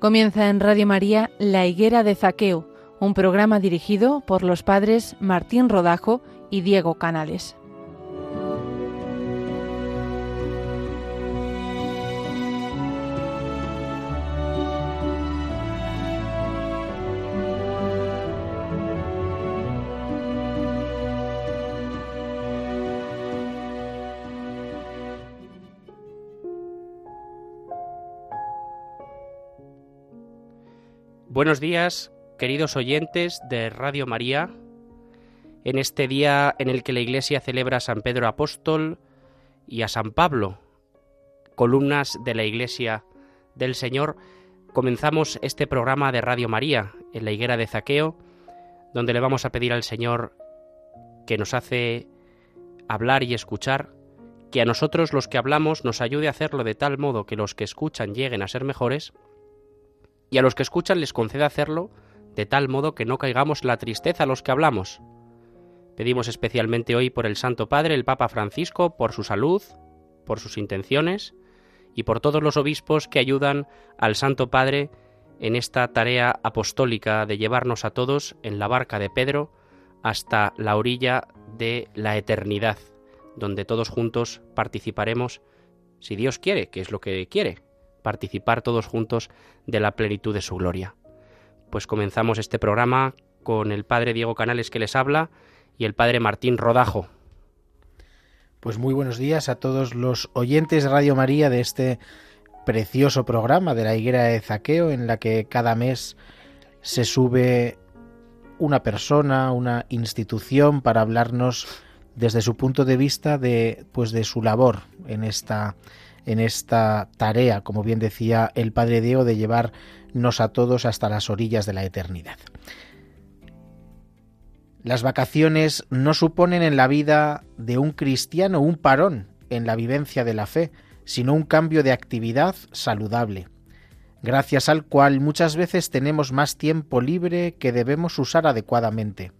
Comienza en Radio María La Higuera de Zaqueo, un programa dirigido por los padres Martín Rodajo y Diego Canales. Buenos días, queridos oyentes de Radio María, en este día en el que la Iglesia celebra a San Pedro Apóstol y a San Pablo, columnas de la Iglesia del Señor, comenzamos este programa de Radio María en la higuera de Zaqueo, donde le vamos a pedir al Señor que nos hace hablar y escuchar, que a nosotros los que hablamos nos ayude a hacerlo de tal modo que los que escuchan lleguen a ser mejores, y a los que escuchan les conceda hacerlo de tal modo que no caigamos la tristeza a los que hablamos. Pedimos especialmente hoy por el Santo Padre, el Papa Francisco, por su salud, por sus intenciones y por todos los obispos que ayudan al Santo Padre en esta tarea apostólica de llevarnos a todos en la barca de Pedro hasta la orilla de la eternidad, donde todos juntos participaremos, si Dios quiere, que es lo que quiere, participar todos juntos de la plenitud de su gloria. Pues comenzamos este programa con el Padre Diego Canales que les habla y el Padre Martín Rodajo. Pues muy buenos días a todos los oyentes de Radio María de este precioso programa de la higuera de Zaqueo en la que cada mes se sube una persona, una institución para hablarnos desde su punto de vista de pues de su labor en esta en esta tarea, como bien decía el Padre Diego, de llevarnos a todos hasta las orillas de la eternidad. Las vacaciones no suponen en la vida de un cristiano un parón en la vivencia de la fe, sino un cambio de actividad saludable, gracias al cual muchas veces tenemos más tiempo libre que debemos usar adecuadamente.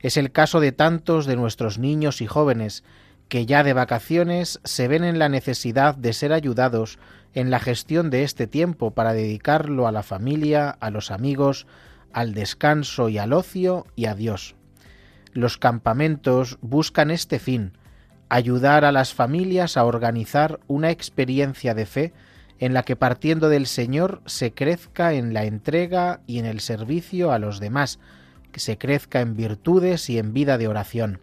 Es el caso de tantos de nuestros niños y jóvenes que ya de vacaciones se ven en la necesidad de ser ayudados en la gestión de este tiempo para dedicarlo a la familia, a los amigos, al descanso y al ocio y a Dios. Los campamentos buscan este fin, ayudar a las familias a organizar una experiencia de fe en la que partiendo del Señor se crezca en la entrega y en el servicio a los demás, que se crezca en virtudes y en vida de oración.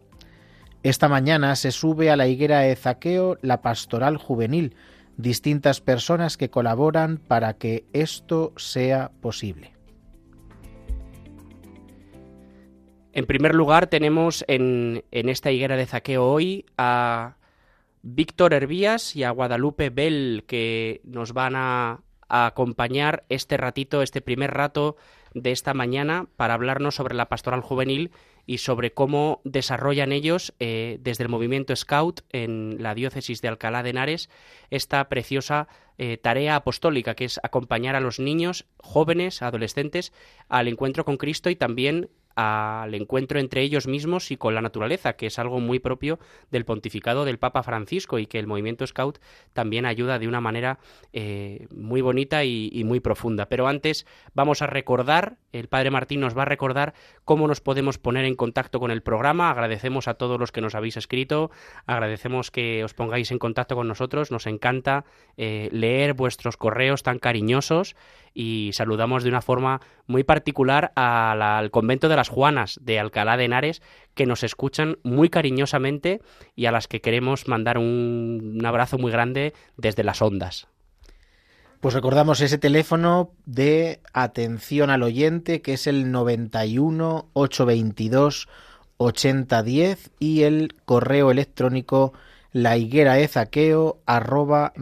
Esta mañana se sube a la higuera de Zaqueo la pastoral juvenil, distintas personas que colaboran para que esto sea posible. En primer lugar, tenemos en, en esta higuera de Zaqueo hoy a Víctor Hervías y a Guadalupe Bell, que nos van a, a acompañar este ratito, este primer rato de esta mañana, para hablarnos sobre la pastoral juvenil y sobre cómo desarrollan ellos eh, desde el movimiento Scout en la diócesis de Alcalá de Henares esta preciosa eh, tarea apostólica que es acompañar a los niños, jóvenes, adolescentes al encuentro con Cristo y también al encuentro entre ellos mismos y con la naturaleza, que es algo muy propio del pontificado del Papa Francisco y que el movimiento Scout también ayuda de una manera eh, muy bonita y, muy profunda. Pero antes vamos a recordar, el Padre Martín nos va a recordar cómo nos podemos poner en contacto con el programa. Agradecemos a todos los que nos habéis escrito, agradecemos que os pongáis en contacto con nosotros, nos encanta eh, leer vuestros correos tan cariñosos y saludamos de una forma muy particular al convento de las Juanas de Alcalá de Henares que nos escuchan muy cariñosamente y a las que queremos mandar un, abrazo muy grande desde las ondas. Pues recordamos ese teléfono de atención al oyente que es el 91 822 8010 y el correo electrónico la higuera de zaqueo arroba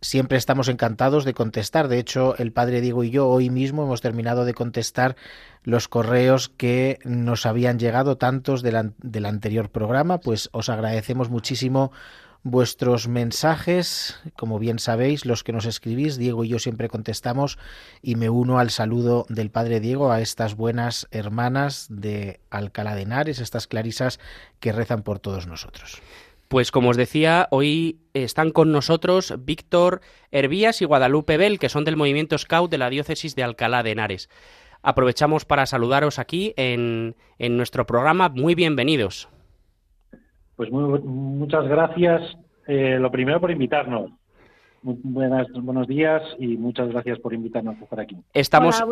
siempre estamos encantados de contestar. De hecho, el padre Diego y yo hoy mismo hemos terminado de contestar los correos que nos habían llegado tantos del, del anterior programa. Pues os agradecemos muchísimo vuestros mensajes. Como bien sabéis, los que nos escribís, Diego y yo siempre contestamos y me uno al saludo del Padre Diego a estas buenas hermanas de Alcalá de Henares, estas clarisas que rezan por todos nosotros. Pues como os decía, hoy están con nosotros Víctor Hervías y Guadalupe Bell, que son del movimiento Scout de la diócesis de Alcalá de Henares. Aprovechamos para saludaros aquí en, nuestro programa. Muy bienvenidos. Pues muchas gracias. Eh, lo primero por invitarnos. Buenas, buenos días y muchas gracias por invitarnos a estar aquí. Estamos,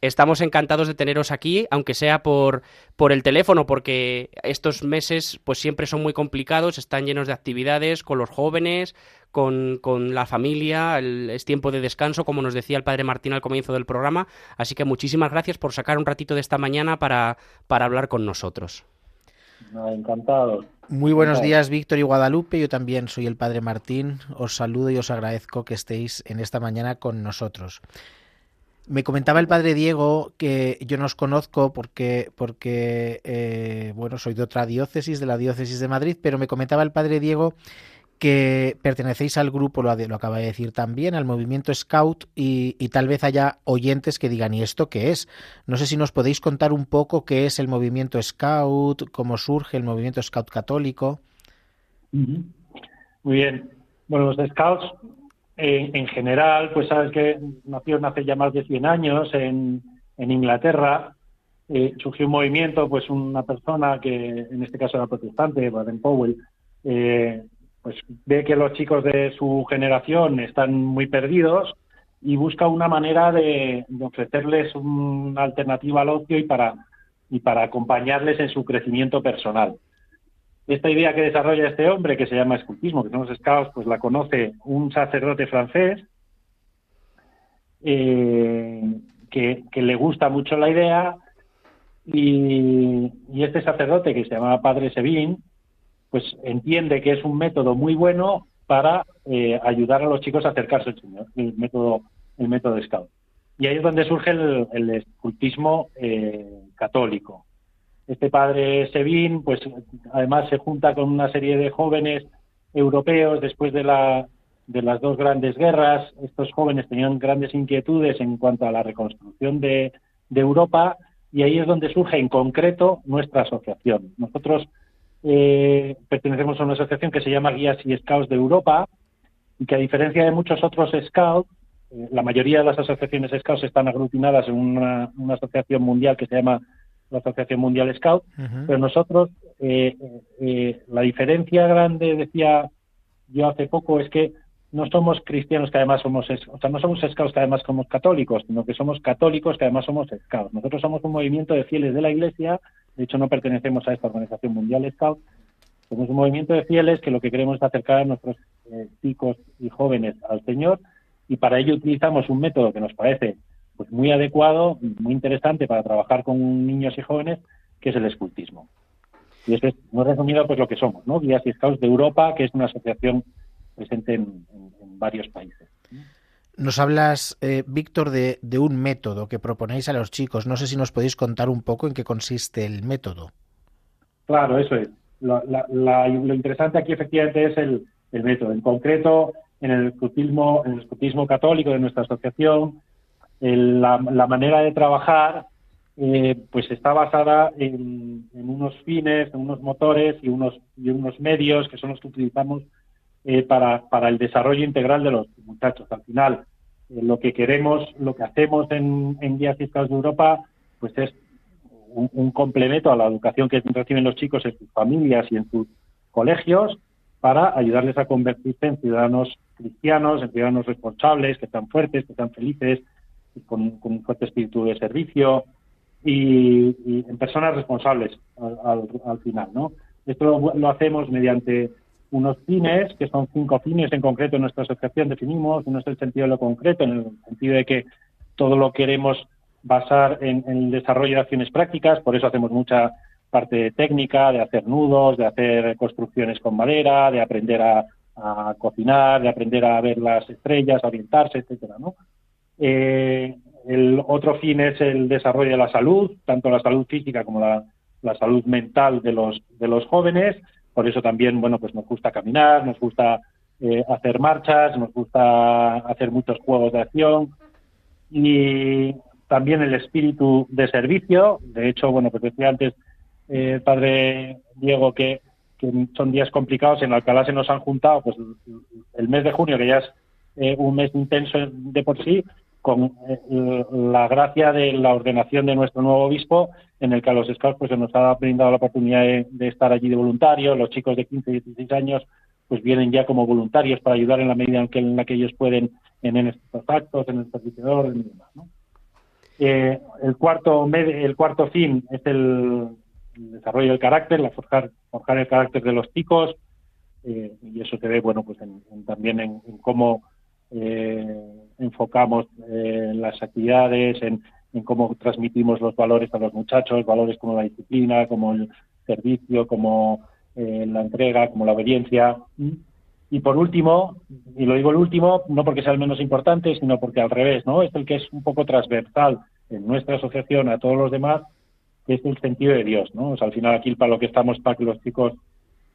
Estamos encantados de teneros aquí, aunque sea por, por el teléfono, porque estos meses pues siempre son muy complicados, están llenos de actividades con los jóvenes, con, con la familia, es tiempo de descanso, como nos decía el padre Martín al comienzo del programa. Así que muchísimas gracias por sacar un ratito de esta mañana para, para hablar con nosotros. Encantado. Muy buenos días, Víctor y Guadalupe. Yo también soy el padre Martín. Os saludo y os agradezco que estéis en esta mañana con nosotros. Me comentaba el padre Diego que yo no os conozco porque, porque eh, bueno, soy de otra diócesis, de la diócesis de Madrid, pero me comentaba el padre Diego que pertenecéis al grupo, lo, acaba de decir también, al movimiento Scout y, tal vez haya oyentes que digan, ¿y esto qué es? No sé si nos podéis contar un poco qué es el movimiento Scout, cómo surge el movimiento Scout católico. Muy bien. Bueno, los Scouts en, general, pues sabes que nació hace ya más de 100 años en, Inglaterra. Eh, surgió un movimiento, pues una persona que en este caso era protestante, Baden Powell, eh, pues ve que los chicos de su generación están muy perdidos y busca una manera de, de ofrecerles una alternativa al ocio y para, y para acompañarles en su crecimiento personal. Esta idea que desarrolla este hombre, que se llama escultismo, que son los scouts, pues la conoce un sacerdote francés eh, que, le gusta mucho la idea y, este sacerdote, que se llama Padre Sevin, pues entiende que es un método muy bueno para eh, ayudar a los chicos a acercarse al Señor, el método, el método scout. Y ahí es donde surge el, escultismo eh, católico. Este padre Sevin, pues además se junta con una serie de jóvenes europeos después de, la, de las dos grandes guerras. Estos jóvenes tenían grandes inquietudes en cuanto a la reconstrucción de, Europa y ahí es donde surge en concreto nuestra asociación. Nosotros eh, pertenecemos a una asociación que se llama Guías y Scouts de Europa y que a diferencia de muchos otros Scouts, eh, la mayoría de las asociaciones Scouts están aglutinadas en una, una asociación mundial que se llama la Asociación Mundial Scout, pero nosotros, eh, eh, la diferencia grande, decía yo hace poco, es que no somos cristianos que además somos, o sea, no somos scouts que además somos católicos, sino que somos católicos que además somos scouts. Nosotros somos un movimiento de fieles de la Iglesia, de hecho no pertenecemos a esta Organización Mundial Scout, somos un movimiento de fieles que lo que queremos es acercar a nuestros eh, chicos y jóvenes al Señor y para ello utilizamos un método que nos parece pues muy adecuado, muy interesante para trabajar con niños y jóvenes, que es el escultismo. Y esto es muy resumido pues lo que somos, ¿no? Guías y Scouts de Europa, que es una asociación presente en, varios países. Nos hablas, eh, Víctor, de, un método que proponéis a los chicos. No sé si nos podéis contar un poco en qué consiste el método. Claro, eso es. Lo, lo interesante aquí efectivamente es el, método. En concreto, en el escultismo, en el católico de nuestra asociación, la, manera de trabajar eh, pues está basada en, unos fines, en unos motores y unos, y unos medios que son los que utilizamos eh, para, para el desarrollo integral de los muchachos. Al final, eh, lo que queremos, lo que hacemos en, en Guías Fiscales de Europa, pues es un, complemento a la educación que reciben los chicos en sus familias y en sus colegios para ayudarles a convertirse en ciudadanos cristianos, en ciudadanos responsables, que están fuertes, que están felices, con, un fuerte espíritu de servicio y, en personas responsables al, final, ¿no? Esto lo, hacemos mediante unos fines, que son cinco fines en concreto en nuestra asociación definimos. Uno es el sentido de lo concreto, en el sentido de que todo lo queremos basar en, el desarrollo de acciones prácticas, por eso hacemos mucha parte técnica, de hacer nudos, de hacer construcciones con madera, de aprender a, cocinar, de aprender a ver las estrellas, a orientarse, etcétera, ¿no? Eh, el otro fin es el desarrollo de la salud, tanto la salud física como la, salud mental de los, de los jóvenes. Por eso también, bueno, pues nos gusta caminar, nos gusta eh, hacer marchas, nos gusta hacer muchos juegos de acción y también el espíritu de servicio. De hecho, bueno, pues decía antes eh, padre Diego que son días complicados. En Alcalá se nos han juntado pues el mes de junio, que ya es eh, un mes intenso de por sí, con eh, la gracia de la ordenación de nuestro nuevo obispo, en el que a los scouts pues, se nos ha brindado la oportunidad de, estar allí de voluntarios. Los chicos de 15 y 16 años pues vienen ya como voluntarios para ayudar en la medida en, que, en la que ellos pueden en, estos actos, en el orden y demás. Eh, el, cuarto, el cuarto fin es el, desarrollo del carácter, forjar, forjar el carácter de los chicos, eh, y eso se ve bueno pues también en, cómo eh, enfocamos las actividades, en, cómo transmitimos los valores a los muchachos, valores como la disciplina, como el servicio, como la entrega, como la obediencia. Y por último, y lo digo el último, no porque sea el menos importante, sino porque al revés, ¿no? Es el que es un poco transversal en nuestra asociación a todos los demás, que es el sentido de Dios, ¿no? O sea, al final aquí para lo que estamos para que los chicos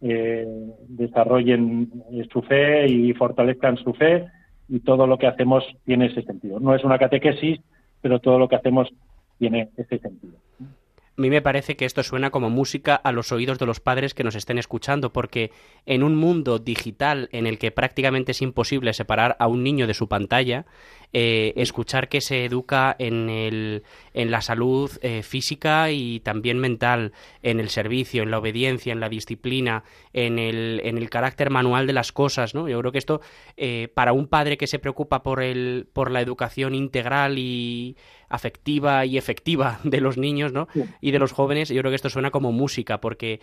eh, desarrollen su fe y fortalezcan su fe y todo lo que hacemos tiene ese sentido. No es una catequesis, pero todo lo que hacemos tiene ese sentido. A mí me parece que esto suena como música a los oídos de los padres que nos estén escuchando, porque en un mundo digital en el que prácticamente es imposible separar a un niño de su pantalla, eh, escuchar que se educa en, el, en la salud eh, física y también mental, en el servicio, en la obediencia, en la disciplina, en el, en el carácter manual de las cosas, ¿no? Yo creo que esto, eh, para un padre que se preocupa por, el, por la educación integral y afectiva y efectiva de los niños, ¿no? Y de los jóvenes, yo creo que esto suena como música, porque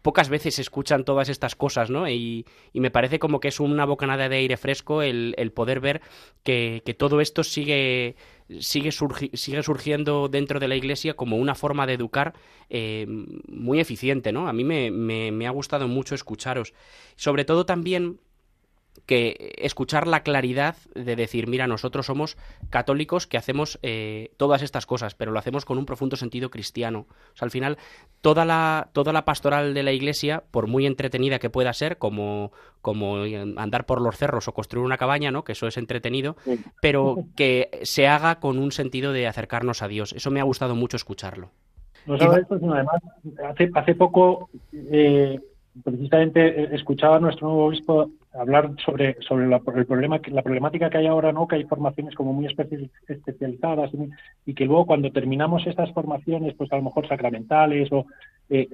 pocas veces se escuchan todas estas cosas, ¿no? Y, y, me parece como que es una bocanada de aire fresco el, el poder ver que, que, todo esto sigue, sigue, sigue, surgiendo dentro de la Iglesia como una forma de educar eh, muy eficiente, ¿no? A mí me, me, ha gustado mucho escucharos. Sobre todo también que escuchar la claridad de decir, mira, nosotros somos católicos que hacemos eh, todas estas cosas, pero lo hacemos con un profundo sentido cristiano. O sea, al final, toda la, toda la pastoral de la Iglesia, por muy entretenida que pueda ser, como, como andar por los cerros o construir una cabaña, ¿no? Que eso es entretenido, pero que se haga con un sentido de acercarnos a Dios. Eso me ha gustado mucho escucharlo. No solo esto, sino además, hace, hace poco, eh, precisamente, escuchaba a nuestro nuevo obispo hablar sobre, sobre la, el problema, la problemática que hay ahora, ¿no? Que hay formaciones como muy especializadas y, que luego cuando terminamos estas formaciones, pues a lo mejor sacramentales o eh,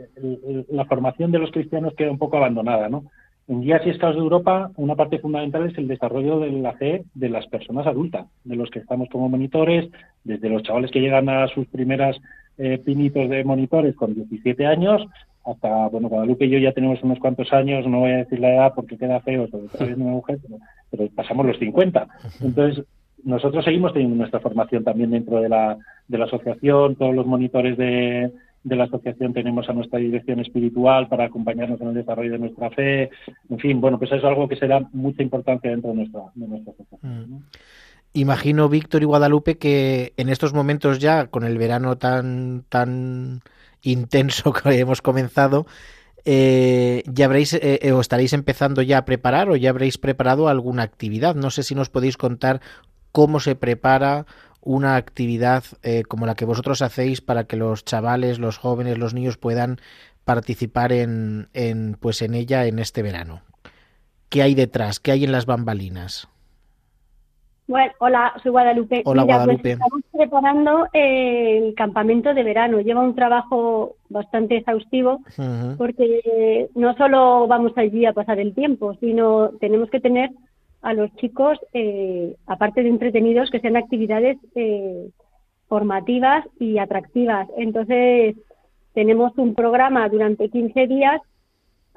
la formación de los cristianos queda un poco abandonada, ¿no? En Guías y Escados de Europa, una parte fundamental es el desarrollo de la fe de las personas adultas, de los que estamos como monitores, desde los chavales que llegan a sus primeras eh, pinitos de monitores con 17 años hasta, bueno, Guadalupe y yo ya tenemos unos cuantos años, no voy a decir la edad porque queda feo, sobre todo una mujer, pero, pasamos los 50. Entonces, nosotros seguimos teniendo nuestra formación también dentro de la, de la asociación, todos los monitores de, de la asociación tenemos a nuestra dirección espiritual para acompañarnos en el desarrollo de nuestra fe. En fin, bueno, pues eso es algo que será mucha importancia dentro de nuestra, de nuestra asociación. Mm. Imagino, Víctor y Guadalupe, que en estos momentos ya, con el verano tan, tan intenso que hemos comenzado, eh, ya habréis eh, eh, o estaréis empezando ya a preparar o ya habréis preparado alguna actividad. No sé si nos podéis contar cómo se prepara una actividad como la que vosotros hacéis para que los chavales, los jóvenes, los niños puedan participar en, en pues en ella en este verano. ¿Qué hay detrás? ¿Qué hay en las bambalinas? Bueno, hola, soy Guadalupe. Hola, pues Guadalupe. estamos preparando eh, el campamento de verano. Lleva un trabajo bastante exhaustivo porque no solo vamos allí a pasar el tiempo, sino tenemos que tener a los chicos, eh, aparte de entretenidos, que sean actividades eh, formativas y atractivas. Entonces, tenemos un programa durante 15 días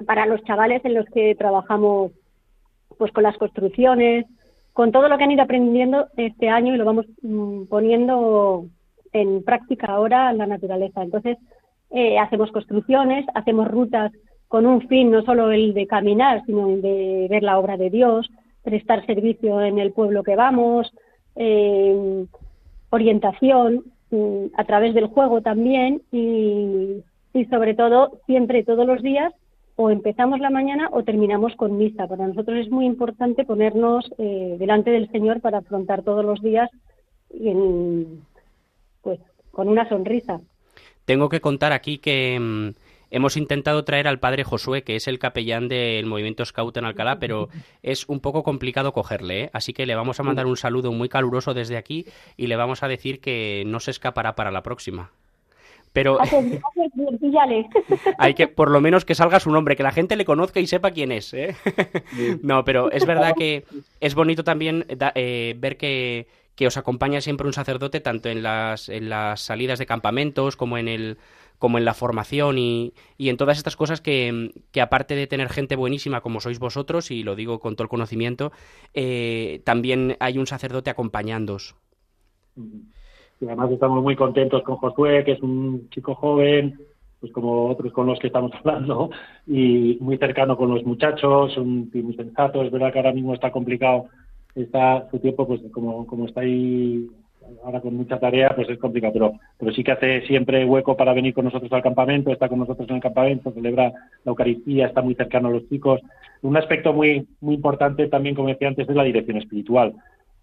para los chavales en los que trabajamos pues con las construcciones, con todo lo que han ido aprendiendo este año y lo vamos mm, poniendo en práctica ahora en la naturaleza. Entonces, eh, hacemos construcciones, hacemos rutas con un fin, no solo el de caminar, sino el de ver la obra de Dios, prestar servicio en el pueblo que vamos, eh, orientación mm, a través del juego también y, y sobre todo siempre todos los días o empezamos la mañana o terminamos con misa. Para nosotros es muy importante ponernos eh, delante del Señor para afrontar todos los días pues con una sonrisa. Tengo que contar aquí que mm, hemos intentado traer al padre Josué, que es el capellán del movimiento Scout en Alcalá, pero es un poco complicado cogerle, ¿eh? así que le vamos a mandar un saludo muy caluroso desde aquí y le vamos a decir que no se escapará para la próxima. Pero hay que, por lo menos, que salga su nombre, que la gente le conozca y sepa quién es. ¿eh? no, pero es verdad que es bonito también eh, ver que, que os acompaña siempre un sacerdote tanto en las, en las salidas de campamentos como en el como en la formación y, y en todas estas cosas que, que, aparte de tener gente buenísima como sois vosotros, y lo digo con todo el conocimiento, eh, también hay un sacerdote acompañándoos. Y además estamos muy contentos con Josué, que es un chico joven, pues como otros con los que estamos hablando, y muy cercano con los muchachos, un muy sensato. Es verdad que ahora mismo está complicado está su tiempo, pues como, como está ahí ahora con mucha tarea, pues es complicado, pero, pero sí que hace siempre hueco para venir con nosotros al campamento, está con nosotros en el campamento, celebra la Eucaristía, está muy cercano a los chicos. Un aspecto muy, muy importante también, como decía antes, es la dirección espiritual.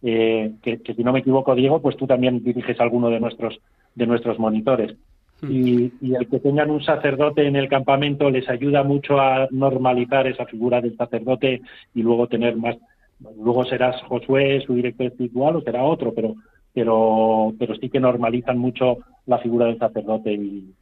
Eh, que, si no me equivoco, Diego, pues tú también diriges alguno de nuestros, de nuestros monitores. Hmm. Y, y, el que tengan un sacerdote en el campamento les ayuda mucho a normalizar esa figura del sacerdote y luego tener más Luego serás Josué, su director espiritual, o será otro, pero, pero, pero sí que normalizan mucho la figura del sacerdote y,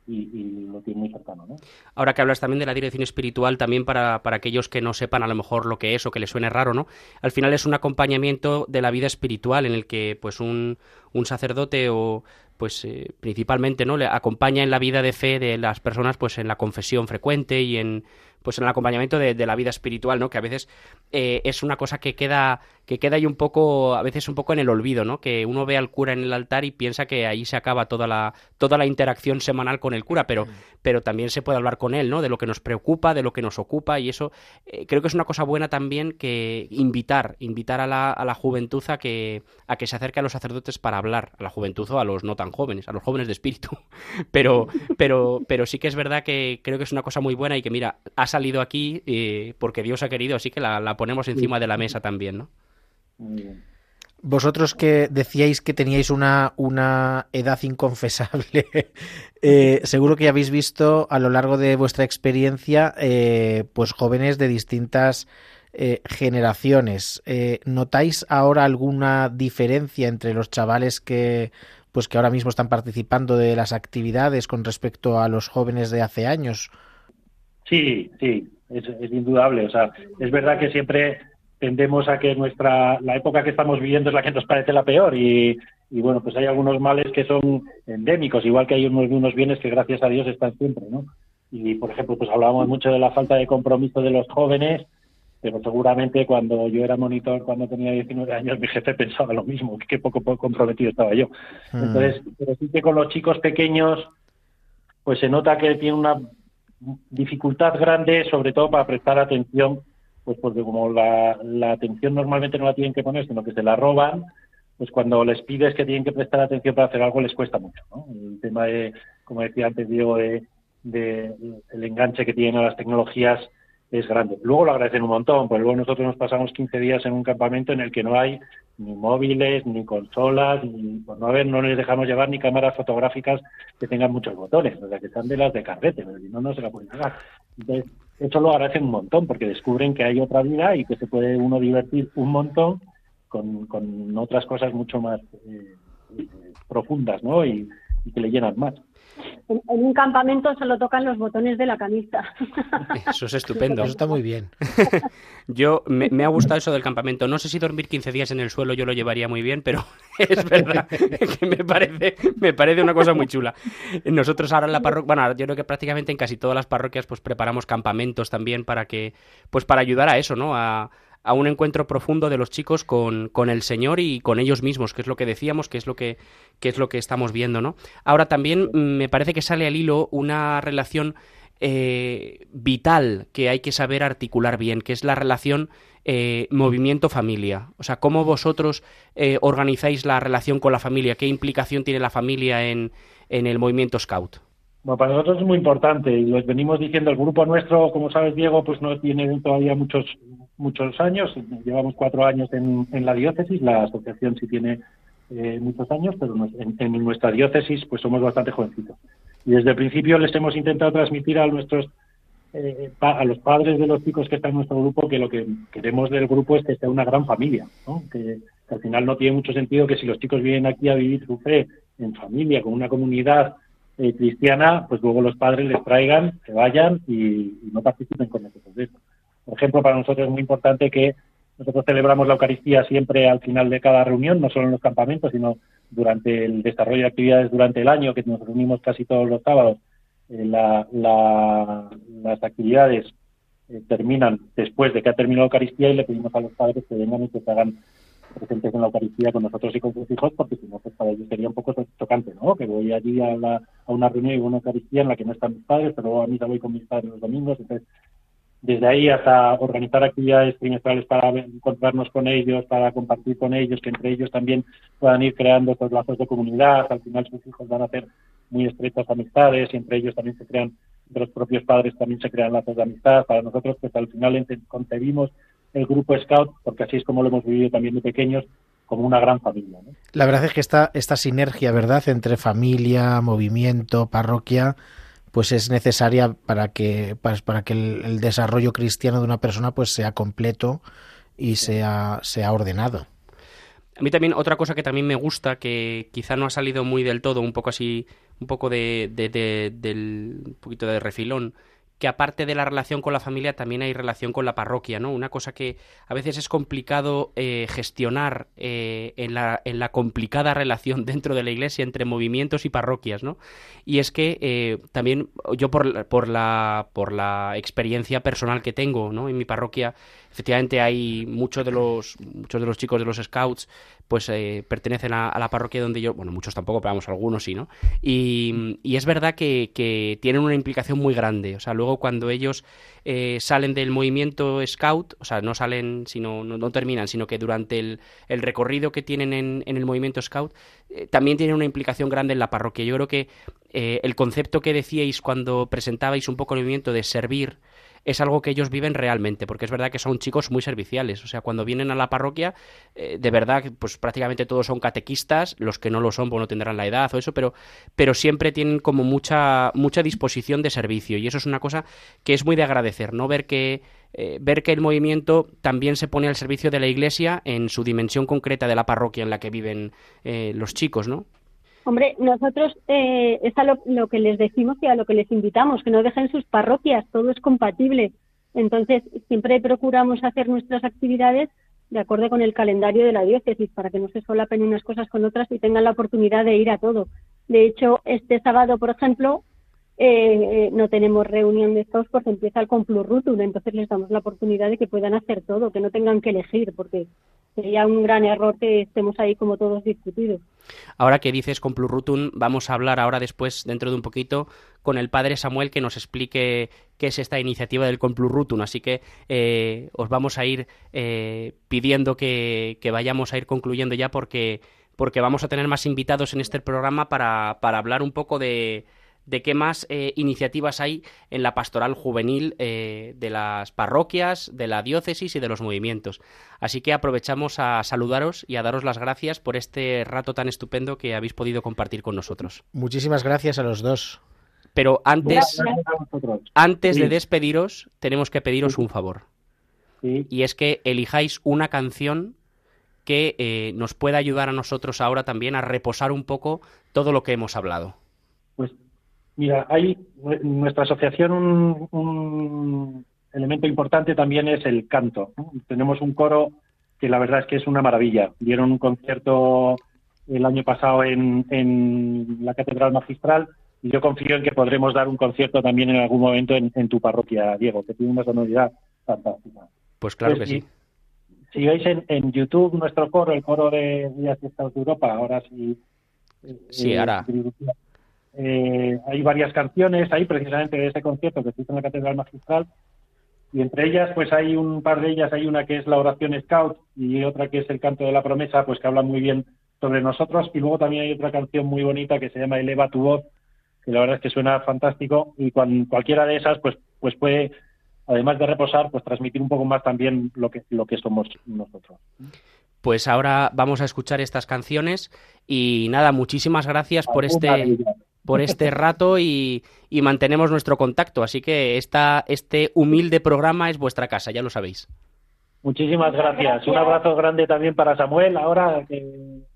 lo tienen muy cercano. ¿no? Ahora que hablas también de la dirección espiritual, también para, para aquellos que no sepan a lo mejor lo que es o que les suene raro, ¿no? Al final es un acompañamiento de la vida espiritual en el que pues un, un sacerdote o pues eh, principalmente no le acompaña en la vida de fe de las personas pues en la confesión frecuente y en pues en el acompañamiento de, la vida espiritual, ¿no? Que a veces eh, es una cosa que queda que queda ahí un poco, a veces un poco en el olvido, ¿no? Que uno ve al cura en el altar y piensa que ahí se acaba toda la, toda la interacción semanal con el cura, pero, pero también se puede hablar con él, ¿no? De lo que nos preocupa, de lo que nos ocupa, y eso eh, creo que es una cosa buena también que invitar, invitar a la, a la juventud a que, a que se acerque a los sacerdotes para hablar, a la juventud o a los no tan jóvenes, a los jóvenes de espíritu. Pero, pero, pero sí que es verdad que creo que es una cosa muy buena y que, mira, salido aquí eh, porque Dios ha querido, así que la, la ponemos encima de la mesa también, ¿no? Vosotros que decíais que teníais una, una edad inconfesable, eh, seguro que habéis visto a lo largo de vuestra experiencia eh, pues jóvenes de distintas eh, generaciones. ¿Notáis ahora alguna diferencia entre los chavales que pues que ahora mismo están participando de las actividades con respecto a los jóvenes de hace años? Sí, sí, es, es indudable. O sea, es verdad que siempre tendemos a que nuestra la época que estamos viviendo es la que nos parece la peor y, bueno pues hay algunos males que son endémicos igual que hay unos, unos bienes que gracias a Dios están siempre no y por ejemplo pues hablábamos mucho de la falta de compromiso de los jóvenes pero seguramente cuando yo era monitor cuando tenía 19 años mi jefe pensaba lo mismo que qué poco, poco comprometido estaba yo hmm. entonces pero sí que con los chicos pequeños pues se nota que tiene una dificultad grande sobre todo para prestar atención pues porque como la, atención normalmente no la tienen que poner, sino que se la roban, pues cuando les pides que tienen que prestar atención para hacer algo les cuesta mucho. ¿no? El tema de, como decía antes Diego, de, el enganche que tienen a las tecnologías es grande. Luego lo agradecen un montón, pues luego nosotros nos pasamos 15 días en un campamento en el que no hay ni móviles, ni consolas, ni, pues no, no les dejamos llevar ni cámaras fotográficas que tengan muchos botones, o sea, que sean de las de carrete, pero si no, no se la pueden llevar. Entonces, eso lo agradecen un montón porque descubren que hay otra vida y que se puede uno divertir un montón con, con otras cosas mucho más eh, eh, profundas ¿no? y, que le llenan más. En, un campamento solo tocan los botones de la camisa. Eso es estupendo. Eso está muy bien. Yo me, ha gustado eso del campamento. No sé si dormir 15 días en el suelo yo lo llevaría muy bien, pero es verdad que me parece, me parece una cosa muy chula. Nosotros ahora en la parroquia, bueno, yo creo que prácticamente en casi todas las parroquias pues preparamos campamentos también para que, pues para ayudar a eso, ¿no? A, a un encuentro profundo de los chicos con, con, el Señor y con ellos mismos, que es lo que decíamos, que es lo que, que es lo que estamos viendo, ¿no? Ahora también mm, me parece que sale al hilo una relación eh, vital que hay que saber articular bien, que es la relación eh, movimiento-familia. O sea, cómo vosotros eh, organizáis la relación con la familia, qué implicación tiene la familia en, en el movimiento Scout. Bueno, para nosotros es muy importante y lo venimos diciendo. El grupo nuestro, como sabes, Diego, pues no tiene todavía muchos muchos años. Llevamos cuatro años en, en la diócesis. La asociación sí tiene eh, muchos años, pero en, nuestra diócesis pues somos bastante jovencitos. Y desde el principio les hemos intentado transmitir a nuestros eh, a los padres de los chicos que están en nuestro grupo que lo que queremos del grupo es que sea una gran familia, ¿no? que, al final no tiene mucho sentido que si los chicos vienen aquí a vivir su fe en familia, con una comunidad eh, cristiana, pues luego los padres les traigan, se vayan y, no participen con ese proceso. Por ejemplo, para nosotros es muy importante que nosotros celebramos la Eucaristía siempre al final de cada reunión, no solo en los campamentos, sino durante el desarrollo de actividades durante el año, que nos reunimos casi todos los sábados. Eh, las actividades eh, terminan después de que ha terminado la Eucaristía y le pedimos a los padres que vengan y que se presentes en la Eucaristía con nosotros y con sus hijos, porque si no, pues para ellos sería un poco chocante, ¿no? Que voy allí a, a una reunión y una Eucaristía en la que no están mis padres, pero a mí voy con mis padres los domingos, entonces desde ahí hasta organizar actividades trimestrales para encontrarnos con ellos, para compartir con ellos, que entre ellos también puedan ir creando estos lazos de comunidad. Al final sus hijos van a hacer muy estrechas amistades y entre ellos también se crean, entre los propios padres también se crean lazos de amistad. Para nosotros, pues al final concebimos el grupo Scout, porque así es como lo hemos vivido también de pequeños, como una gran familia. La verdad es que esta, esta sinergia, ¿verdad?, entre familia, movimiento, parroquia, pues es necesaria para que, para, que el, desarrollo cristiano de una persona pues sea completo y sea, sea ordenado. A mí también otra cosa que también me gusta, que quizá no ha salido muy del todo, un poco así, un poco de, del un poquito de refilón, que aparte de la relación con la familia también hay relación con la parroquia, ¿no? Una cosa que a veces es complicado eh, gestionar eh, en, la, en, la, complicada relación dentro de la iglesia entre movimientos y parroquias, ¿no? Y es que eh, también yo por, por, la, por la experiencia personal que tengo, ¿no? En mi parroquia efectivamente hay muchos de los muchos de los chicos de los scouts pues eh, pertenecen a, la parroquia donde yo bueno muchos tampoco pero vamos algunos sí no y, es verdad que, tienen una implicación muy grande. O sea luego cuando ellos eh, salen del movimiento scout o sea no salen sino no, terminan sino que durante el, recorrido que tienen en, el movimiento scout eh, también tienen una implicación grande en la parroquia. Yo creo que el concepto que decíais cuando presentabais un poco el movimiento de servir es algo que ellos viven realmente, porque es verdad que son chicos muy serviciales. O sea, cuando vienen a la parroquia, eh, de verdad, pues prácticamente todos son catequistas, los que no lo son, pues no tendrán la edad o eso, pero, pero siempre tienen como mucha, mucha disposición de servicio. Y eso es una cosa que es muy de agradecer, ¿no? Ver que eh, ver que el movimiento también se pone al servicio de la Iglesia en su dimensión concreta de la parroquia en la que viven eh, los chicos, ¿no? Hombre, nosotros eh, es a lo, que les decimos y a lo que les invitamos, que no dejen sus parroquias, todo es compatible. Entonces, siempre procuramos hacer nuestras actividades de acuerdo con el calendario de la diócesis, para que no se solapen unas cosas con otras y tengan la oportunidad de ir a todo. De hecho, este sábado, por ejemplo, eh, no tenemos reunión de estos porque empieza el Complus Rutum, entonces les damos la oportunidad de que puedan hacer todo, que no tengan que elegir, porque sería un gran error que estemos ahí como todos discutidos. Ahora que dices con Plurrutum, vamos a hablar ahora después, dentro de un poquito, con el padre Samuel que nos explique qué es esta iniciativa del Complurrutum. Así que eh, os vamos a ir eh, pidiendo que, vayamos a ir concluyendo ya porque, porque vamos a tener más invitados en este programa para, para hablar un poco de de qué más eh, iniciativas hay en la pastoral juvenil eh, de las parroquias, de la diócesis y de los movimientos. Así que aprovechamos a saludaros y a daros las gracias por este rato tan estupendo que habéis podido compartir con nosotros. Muchísimas gracias a los dos. Pero antes, antes de despediros, tenemos que pediros un favor. Y es que elijáis una canción que eh, nos pueda ayudar a nosotros ahora también a reposar un poco todo lo que hemos hablado. Pues Mira, hay nuestra asociación un, elemento importante también es el canto. Tenemos un coro que la verdad es que es una maravilla. Dieron un concierto el año pasado en, en la Catedral Magistral y yo confío en que podremos dar un concierto también en algún momento en, tu parroquia, Diego, que tiene una sonoridad fantástica. Pues claro que sí. Si veis en, YouTube nuestro coro, el coro de Días de Estados de Europa, ahora sí. Sí, ahora. Eh, hay varias canciones ahí precisamente de ese concierto que se hizo en la Catedral Magistral y entre ellas pues hay un par de ellas, hay una que es la oración Scout y otra que es el canto de la promesa, pues que habla muy bien sobre nosotros. Y luego también hay otra canción muy bonita que se llama Eleva tu voz, que la verdad es que suena fantástico. Y con cualquiera de esas pues pues puede además de reposar pues transmitir un poco más también lo que lo que somos nosotros. Pues ahora vamos a escuchar estas canciones. Y nada, muchísimas gracias por este por este rato y, mantenemos nuestro contacto. Así que esta, este humilde programa es vuestra casa, ya lo sabéis. Muchísimas gracias. Un abrazo grande también para Samuel, ahora que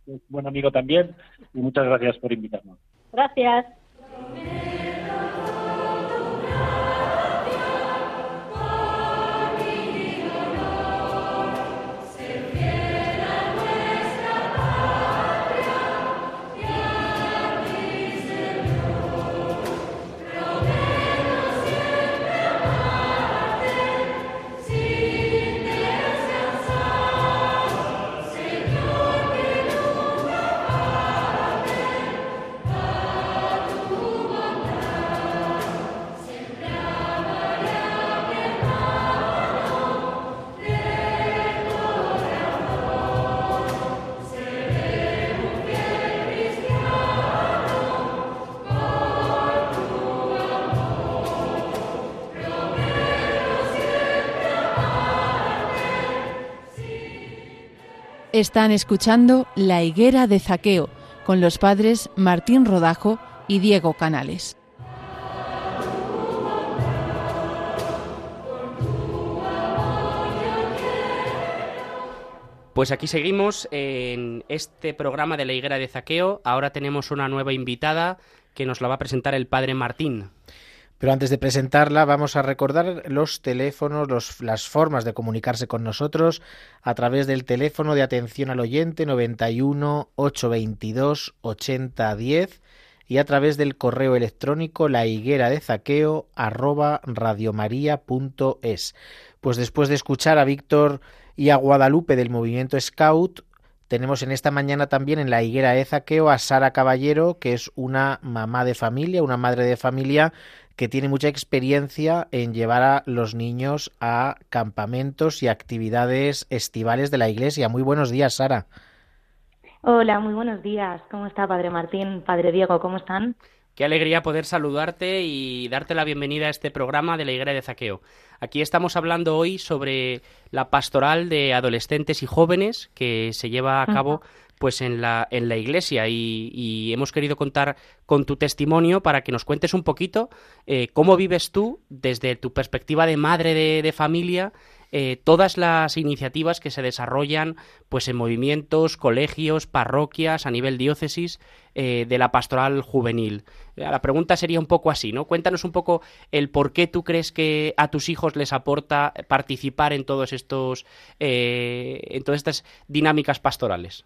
es buen amigo también, y muchas gracias por invitarnos. Gracias. Están escuchando La higuera de Zaqueo con los padres Martín Rodajo y Diego Canales. Pues aquí seguimos en este programa de la higuera de Zaqueo. Ahora tenemos una nueva invitada que nos la va a presentar el padre Martín. Pero antes de presentarla, vamos a recordar los teléfonos, las formas de comunicarse con nosotros a través del teléfono de atención al oyente 91 822 8010 y a través del correo electrónico la higuera de zaqueo arroba radiomaria.es. Pues después de escuchar a Víctor y a Guadalupe del movimiento Scout, tenemos en esta mañana también en la higuera de Zaqueo a Sara Caballero, que es una mamá de familia, una madre de familia que tiene mucha experiencia en llevar a los niños a campamentos y actividades estivales de la iglesia. Muy buenos días, Sara. Hola, muy buenos días. ¿Cómo está, Padre Martín? Padre Diego, ¿cómo están? Qué alegría poder saludarte y darte la bienvenida a este programa de la Iglesia de Zaqueo. Aquí estamos hablando hoy sobre la pastoral de adolescentes y jóvenes que se lleva a cabo pues en la, en la iglesia y, hemos querido contar con tu testimonio para que nos cuentes un poquito eh, cómo vives tú desde tu perspectiva de madre de, familia eh, todas las iniciativas que se desarrollan pues en movimientos, colegios, parroquias, a nivel diócesis eh, de la pastoral juvenil. La pregunta sería un poco así, ¿no? Cuéntanos un poco el por qué tú crees que a tus hijos les aporta participar en todos estos en todas estas dinámicas pastorales.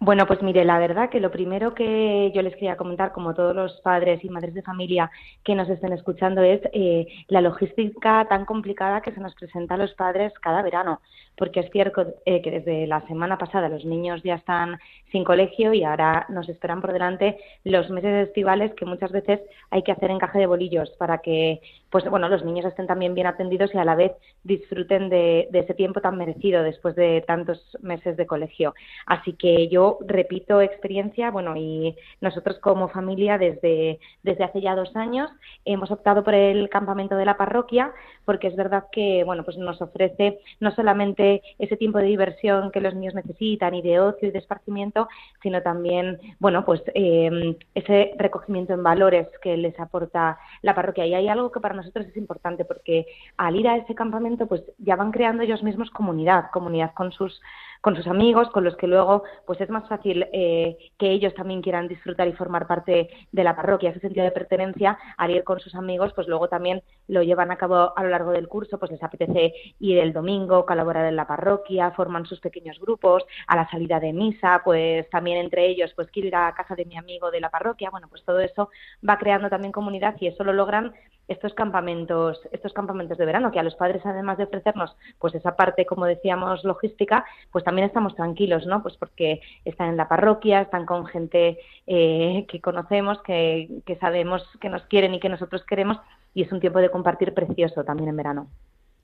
Bueno, pues mire, la verdad que lo primero que yo les quería comentar, como todos los padres y madres de familia que nos estén escuchando, es eh, la logística tan complicada que se nos presenta a los padres cada verano, porque es cierto eh, que desde la semana pasada los niños ya están sin colegio y ahora nos esperan por delante los meses estivales que muchas veces hay que hacer encaje de bolillos para que pues bueno, los niños estén también bien atendidos y a la vez disfruten de, ese tiempo tan merecido después de tantos meses de colegio. Así que yo repito experiencia, bueno, y nosotros como familia desde, desde hace ya dos años hemos optado por el campamento de la parroquia porque es verdad que, bueno, pues nos ofrece no solamente ese tiempo de diversión que los niños necesitan y de ocio y de esparcimiento, sino también, bueno, pues eh, ese recogimiento en valores que les aporta la parroquia. Y hay algo que para nosotros es importante porque al ir a ese campamento pues ya van creando ellos mismos comunidad, comunidad con sus con sus amigos, con los que luego pues es más fácil eh, que ellos también quieran disfrutar y formar parte de la parroquia, ese sentido de pertenencia, al ir con sus amigos, pues luego también lo llevan a cabo a lo largo del curso, pues les apetece ir el domingo, colaborar la parroquia, forman sus pequeños grupos, a la salida de misa, pues también entre ellos, pues quiero ir a casa de mi amigo de la parroquia, bueno, pues todo eso va creando también comunidad y eso lo logran estos campamentos, estos campamentos de verano, que a los padres, además de ofrecernos pues esa parte, como decíamos, logística, pues también estamos tranquilos, ¿no? Pues porque están en la parroquia, están con gente eh, que conocemos, que, que sabemos que nos quieren y que nosotros queremos, y es un tiempo de compartir precioso también en verano.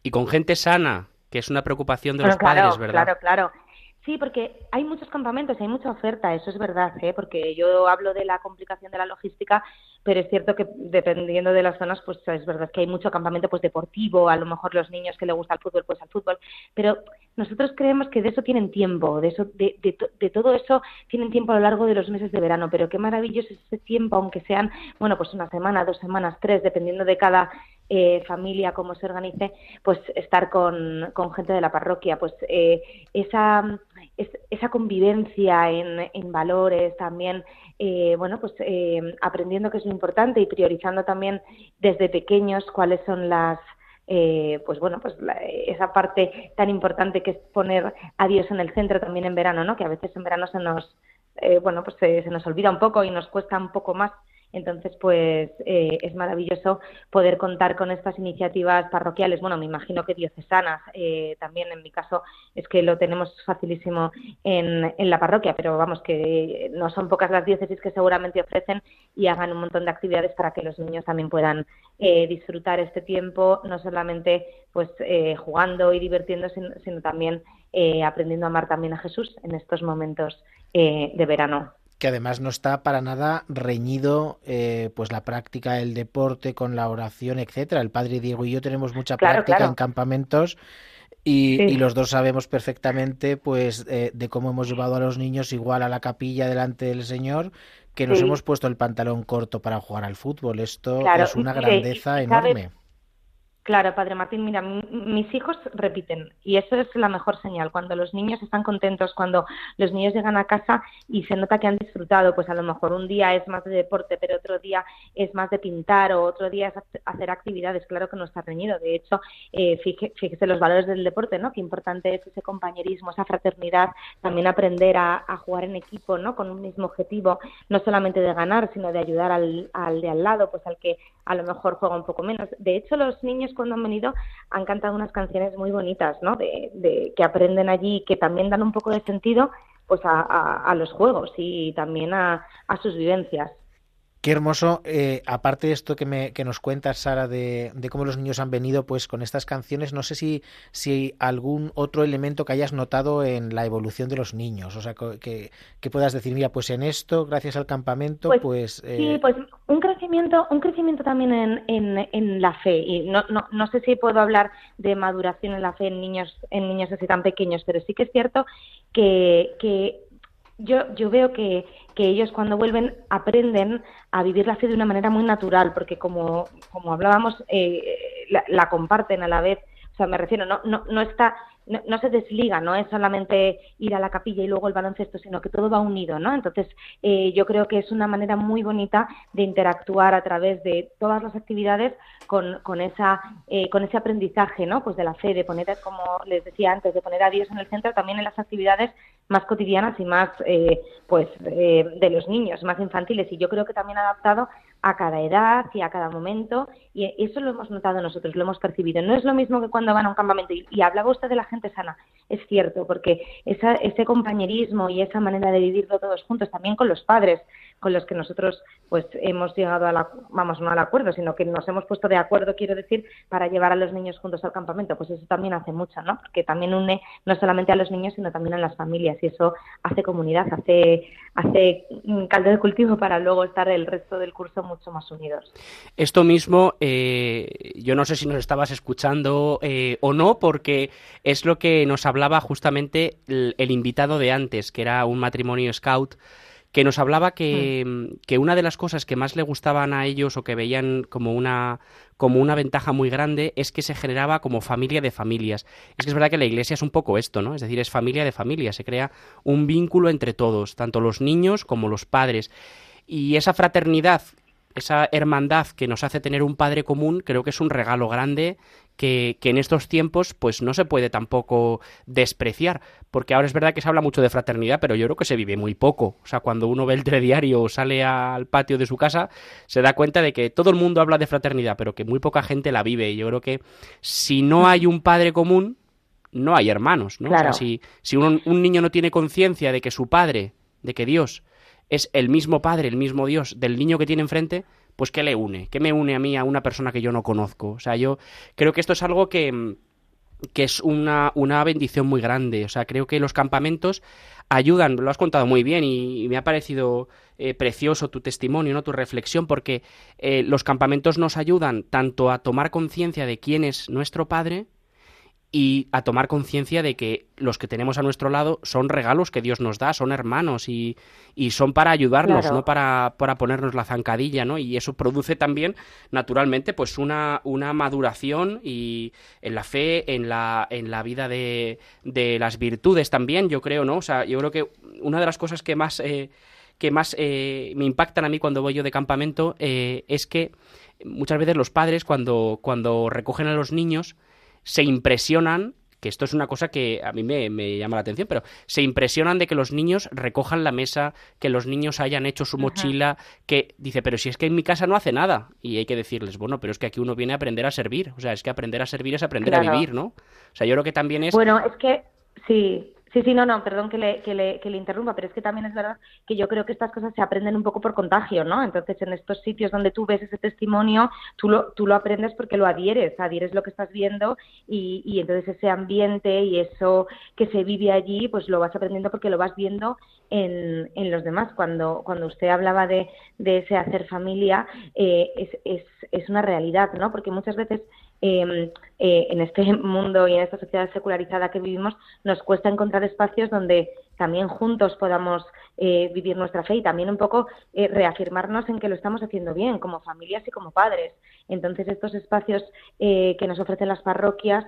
Y con gente sana, que es una preocupación de los padres, ¿verdad? Claro, claro. Sí, porque hay muchos campamentos, hay mucha oferta, eso es verdad, ¿eh? porque yo hablo de la complicación de la logística, pero es cierto que dependiendo de las zonas, pues es verdad que hay mucho campamento pues deportivo, a lo mejor los niños que les gusta el fútbol, pues al fútbol, pero nosotros creemos que de eso tienen tiempo, de eso, de, de, todo eso tienen tiempo a lo largo de los meses de verano, pero qué maravilloso es ese tiempo, aunque sean, bueno, pues una semana, dos semanas, tres, dependiendo de cada eh, familia, cómo se organice, pues estar con, con gente de la parroquia, pues eh, esa esa convivencia en, valores también, eh, bueno, pues eh, aprendiendo que es lo importante y priorizando también desde pequeños cuáles son las, eh, pues bueno, pues esa parte tan importante que es poner a Dios en el centro también en verano, ¿no? Que a veces en verano se nos, bueno, pues se, nos olvida un poco y nos cuesta un poco más entonces, pues eh, es maravilloso poder contar con estas iniciativas parroquiales. Bueno, me imagino que diocesanas eh, también, en mi caso, es que lo tenemos facilísimo en, en, la parroquia, pero vamos, que no son pocas las diócesis que seguramente ofrecen y hagan un montón de actividades para que los niños también puedan eh, disfrutar este tiempo, no solamente pues jugando y divirtiéndose, sino, también aprendiendo a amar también a Jesús en estos momentos de verano que además no está para nada reñido eh, pues la práctica del deporte con la oración, etcétera. El padre Diego y yo tenemos mucha práctica en campamentos y, los dos sabemos perfectamente pues eh, de cómo hemos llevado a los niños igual a la capilla delante del Señor que nos hemos puesto el pantalón corto para jugar al fútbol. Esto es una grandeza enorme. Claro, Padre Martín, mira, mis hijos repiten y eso es la mejor señal. Cuando los niños están contentos, cuando los niños llegan a casa y se nota que han disfrutado, pues a lo mejor un día es más de deporte, pero otro día es más de pintar o otro día es hacer actividades. Claro que no está reñido. De hecho, eh, fíjese, los valores del deporte, ¿no? Qué importante es ese compañerismo, esa fraternidad, también aprender a, jugar en equipo, ¿no? Con un mismo objetivo, no solamente de ganar, sino de ayudar al, al de al lado, pues al que a lo mejor juega un poco menos. De hecho, los niños cuando han venido han cantado unas canciones muy bonitas, ¿no? De, que aprenden allí, que también dan un poco de sentido pues a, los juegos y también a sus vivencias. Qué hermoso, eh, aparte de esto que, me, que nos cuentas, Sara, de, de, cómo los niños han venido pues con estas canciones, no sé si, si algún otro elemento que hayas notado en la evolución de los niños, o sea, que, que puedas decir, mira, pues en esto, gracias al campamento, pues... pues eh... Sí, pues un crecimiento, un crecimiento también en, en, en la fe, y no, no, no, sé si puedo hablar de maduración en la fe en niños, en niños así tan pequeños, pero sí que es cierto que, que yo, yo veo que, que ellos cuando vuelven aprenden a vivir la fe de una manera muy natural, porque como, como hablábamos, eh, la, la, comparten a la vez. Sea, me refiero, no, no, no está no, se desliga, no es solamente ir a la capilla y luego el baloncesto, sino que todo va unido, ¿no? Entonces, eh, yo creo que es una manera muy bonita de interactuar a través de todas las actividades con, con, esa, eh, con ese aprendizaje, ¿no? Pues de la fe, de poner, como les decía antes, de poner a Dios en el centro también en las actividades más cotidianas y más, eh, pues, de los niños, más infantiles. Y yo creo que también adaptado a cada edad y a cada momento, y eso lo hemos notado nosotros, lo hemos percibido. No es lo mismo que cuando van a un campamento, y, hablaba usted de la gente sana, es cierto, porque esa, ese compañerismo y esa manera de vivirlo todos juntos, también con los padres, con los que nosotros pues hemos llegado a la, vamos, no al acuerdo, sino que nos hemos puesto de acuerdo, quiero decir, para llevar a los niños juntos al campamento, pues eso también hace mucho, ¿no? Porque también une no solamente a los niños, sino también a las familias, y eso hace comunidad, hace, hace caldo de cultivo para luego estar el resto del curso mucho más unidos. Esto mismo, eh, yo no sé si nos estabas escuchando eh, o no, porque es lo que nos hablaba justamente el invitado de antes, que era un matrimonio scout que nos hablaba que, mm. que, una de las cosas que más le gustaban a ellos o que veían como una, como una ventaja muy grande es que se generaba como familia de familias. Es que es verdad que la iglesia es un poco esto, ¿no? Es decir, es familia de familias, se crea un vínculo entre todos, tanto los niños como los padres. Y esa fraternidad esa hermandad que nos hace tener un padre común, creo que es un regalo grande que, en estos tiempos pues no se puede tampoco despreciar, porque ahora es verdad que se habla mucho de fraternidad, pero yo creo que se vive muy poco. O sea, cuando uno ve el telediario o sale al patio de su casa, se da cuenta de que todo el mundo habla de fraternidad, pero que muy poca gente la vive. Y yo creo que si no hay un padre común, no hay hermanos, ¿no? O sea, si, si un, un niño no tiene conciencia de que su padre, de que Dios es el mismo padre, el mismo Dios del niño que tiene enfrente, pues ¿qué le une? ¿Qué me une a mí a una persona que yo no conozco? O sea, yo creo que esto es algo que, que es una, una bendición muy grande. O sea, creo que los campamentos ayudan, lo has contado muy bien y, me ha parecido eh, precioso tu testimonio, ¿no? tu reflexión, porque eh, los campamentos nos ayudan tanto a tomar conciencia de quién es nuestro Padre, y a tomar conciencia de que los que tenemos a nuestro lado son regalos que Dios nos da, son hermanos y, y son para ayudarnos, no para, para, ponernos la zancadilla, ¿no? Y eso produce también, naturalmente, pues una, una maduración y en la fe, en la, en la vida de, de las virtudes también, yo creo, ¿no? O sea, yo creo que una de las cosas que más, eh, que más eh, me impactan a mí cuando voy yo de campamento eh, es que muchas veces los padres cuando, cuando recogen a los niños, se impresionan que esto es una cosa que a mí me, llama la atención, pero se impresionan de que los niños recojan la mesa, que los niños hayan hecho su mochila, que dice, pero si es que en mi casa no hace nada. Y hay que decirles, bueno, pero es que aquí uno viene a aprender a servir. O sea, es que aprender a servir es aprender a vivir, ¿no? O sea, yo creo que también es... Bueno, es que sí, Sí, sí, no, no, perdón que le, que, le, que le interrumpa, pero es que también es verdad que yo creo que estas cosas se aprenden un poco por contagio, ¿no? Entonces, en estos sitios donde tú ves ese testimonio, tú lo, tú lo aprendes porque lo adhieres, adhieres lo que estás viendo y, y entonces ese ambiente y eso que se vive allí, pues lo vas aprendiendo porque lo vas viendo en, en los demás. Cuando, cuando usted hablaba de, de ese hacer familia, eh, es, es, es una realidad, ¿no? Porque muchas veces Em, eh, en este mundo y en esta sociedad secularizada que vivimos, nos cuesta encontrar espacios donde también juntos podamos eh, vivir nuestra fe y también un poco eh, reafirmarnos en que lo estamos haciendo bien como familias y como padres. Entonces, estos espacios que nos ofrecen las parroquias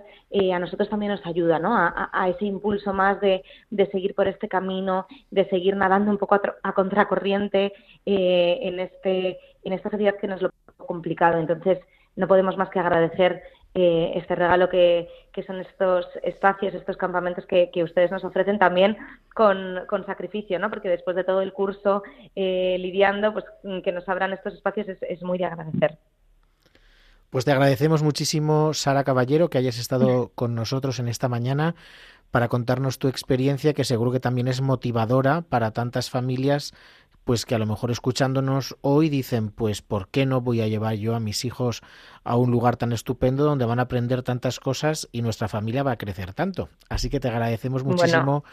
a nosotros también nos ayudan ¿no? a, ese impulso más de, seguir por este camino, de seguir nadando un poco a, contracorriente en, este, en esta sociedad que nos lo complicado. Entonces, no podemos más que agradecer eh, este regalo que, son estos espacios, estos campamentos que, ustedes nos ofrecen también con, sacrificio, ¿no? Porque después de todo el curso eh, lidiando, pues que nos abran estos espacios es, muy de agradecer. Pues te agradecemos muchísimo, Sara Caballero, que hayas estado con nosotros en esta mañana para contarnos tu experiencia, que seguro que también es motivadora para tantas familias pues que a lo mejor escuchándonos hoy dicen, pues ¿por qué no voy a llevar yo a mis hijos a un lugar tan estupendo donde van a aprender tantas cosas y nuestra familia va a crecer tanto? Así que te agradecemos muchísimo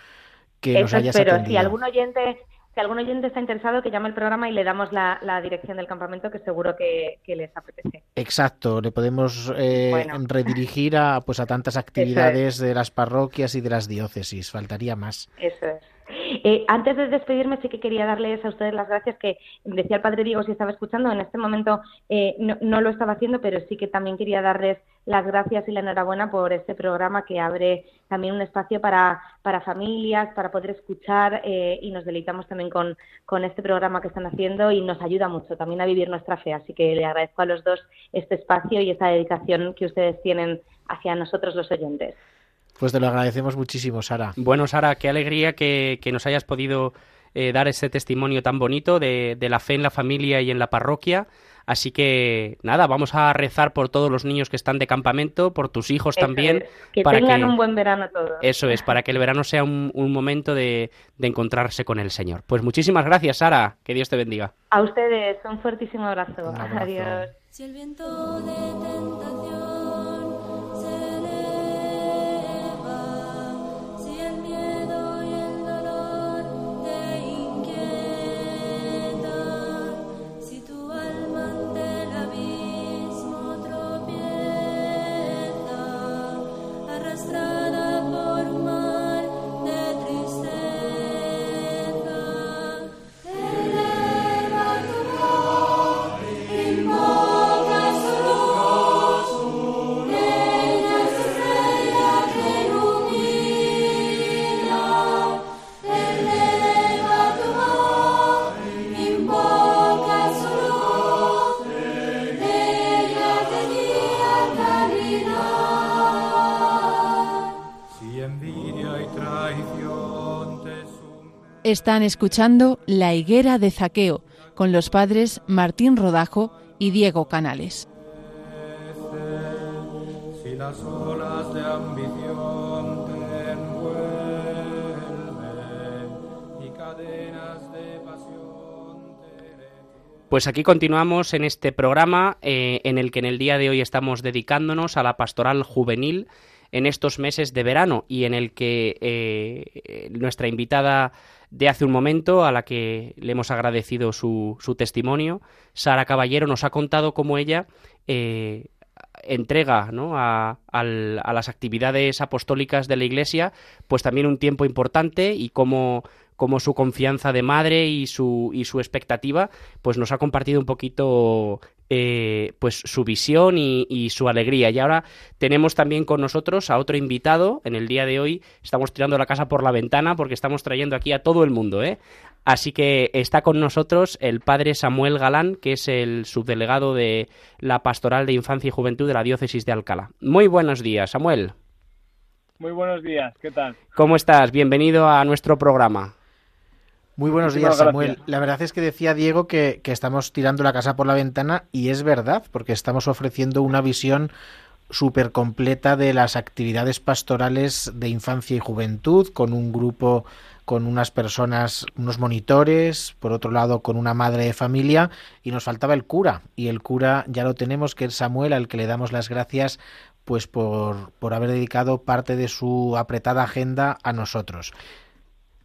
que nos hayas pero Si algún oyente si algún oyente está interesado, que llame el programa y le damos la, dirección del campamento, que seguro que, les apetece. Exacto, le podemos eh, redirigir a, pues, a tantas actividades de las parroquias y de las diócesis, faltaría más. Eso es. Eh, antes de despedirme, sí que quería darles a ustedes las gracias que decía el padre Diego si estaba escuchando. En este momento eh, no, lo estaba haciendo, pero sí que también quería darles las gracias y la enhorabuena por este programa que abre también un espacio para, para familias, para poder escuchar eh, y nos deleitamos también con, con este programa que están haciendo y nos ayuda mucho también a vivir nuestra fe. Así que le agradezco a los dos este espacio y esta dedicación que ustedes tienen hacia nosotros los oyentes. Pues te lo agradecemos muchísimo, Sara. Bueno, Sara, qué alegría que, nos hayas podido eh, dar ese testimonio tan bonito de, la fe en la familia y en la parroquia. Así que nada, vamos a rezar por todos los niños que están de campamento, por tus hijos también. Que para tengan un buen verano todos. Eso es, para que el verano sea un, momento de, encontrarse con el Señor. Pues muchísimas gracias, Sara. Que Dios te bendiga. A ustedes, un fuertísimo abrazo. Adiós. Si el viento de Están escuchando La higuera de Zaqueo con los padres Martín Rodajo y Diego Canales. Pues aquí continuamos en este programa eh, en el que en el día de hoy estamos dedicándonos a la pastoral juvenil en estos meses de verano y en el que eh, nuestra invitada de hace un momento, a la que le hemos agradecido su, su testimonio, Sara Caballero nos ha contado cómo ella eh, entrega ¿no? a, a, las actividades apostólicas de la Iglesia, pues también un tiempo importante y cómo su confianza de madre y su, y su expectativa, pues nos ha compartido un poquito eh, pues su visión y, su alegría. Y ahora tenemos también con nosotros a otro invitado. En el día de hoy estamos tirando la casa por la ventana porque estamos trayendo aquí a todo el mundo, ¿eh? Así que está con nosotros el padre Samuel Galán, que es el subdelegado de la Pastoral de Infancia y Juventud de la Diócesis de Alcalá. Muy buenos días, Samuel. Muy buenos días, ¿qué tal? ¿Cómo estás? Bienvenido a nuestro programa. Muy buenos días, Samuel. La verdad es que decía Diego que, estamos tirando la casa por la ventana y es verdad, porque estamos ofreciendo una visión súper completa de las actividades pastorales de infancia y juventud, con un grupo, con unas personas, unos monitores, por otro lado con una madre de familia, y nos faltaba el cura, y el cura ya lo tenemos, que es Samuel, al que le damos las gracias pues por, por haber dedicado parte de su apretada agenda a nosotros.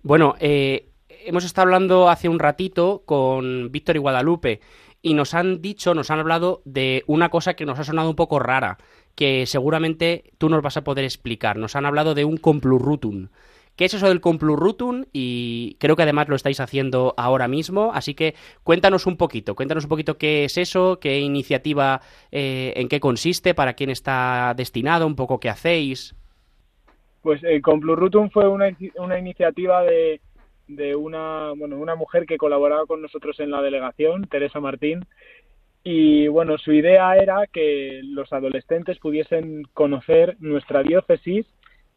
Bueno, eh, hemos estado hablando hace un ratito con Víctor y Guadalupe y nos han dicho, nos han hablado de una cosa que nos ha sonado un poco rara, que seguramente tú nos vas a poder explicar. Nos han hablado de un complurrutum. ¿Qué es eso del complurrutum? Y creo que además lo estáis haciendo ahora mismo, así que cuéntanos un poquito, cuéntanos un poquito qué es eso, qué iniciativa, eh, en qué consiste, para quién está destinado, un poco qué hacéis. Pues el complurrutum fue una, una iniciativa de, de una, bueno, una mujer que colaboraba con nosotros en la delegación, Teresa Martín, y bueno, su idea era que los adolescentes pudiesen conocer nuestra diócesis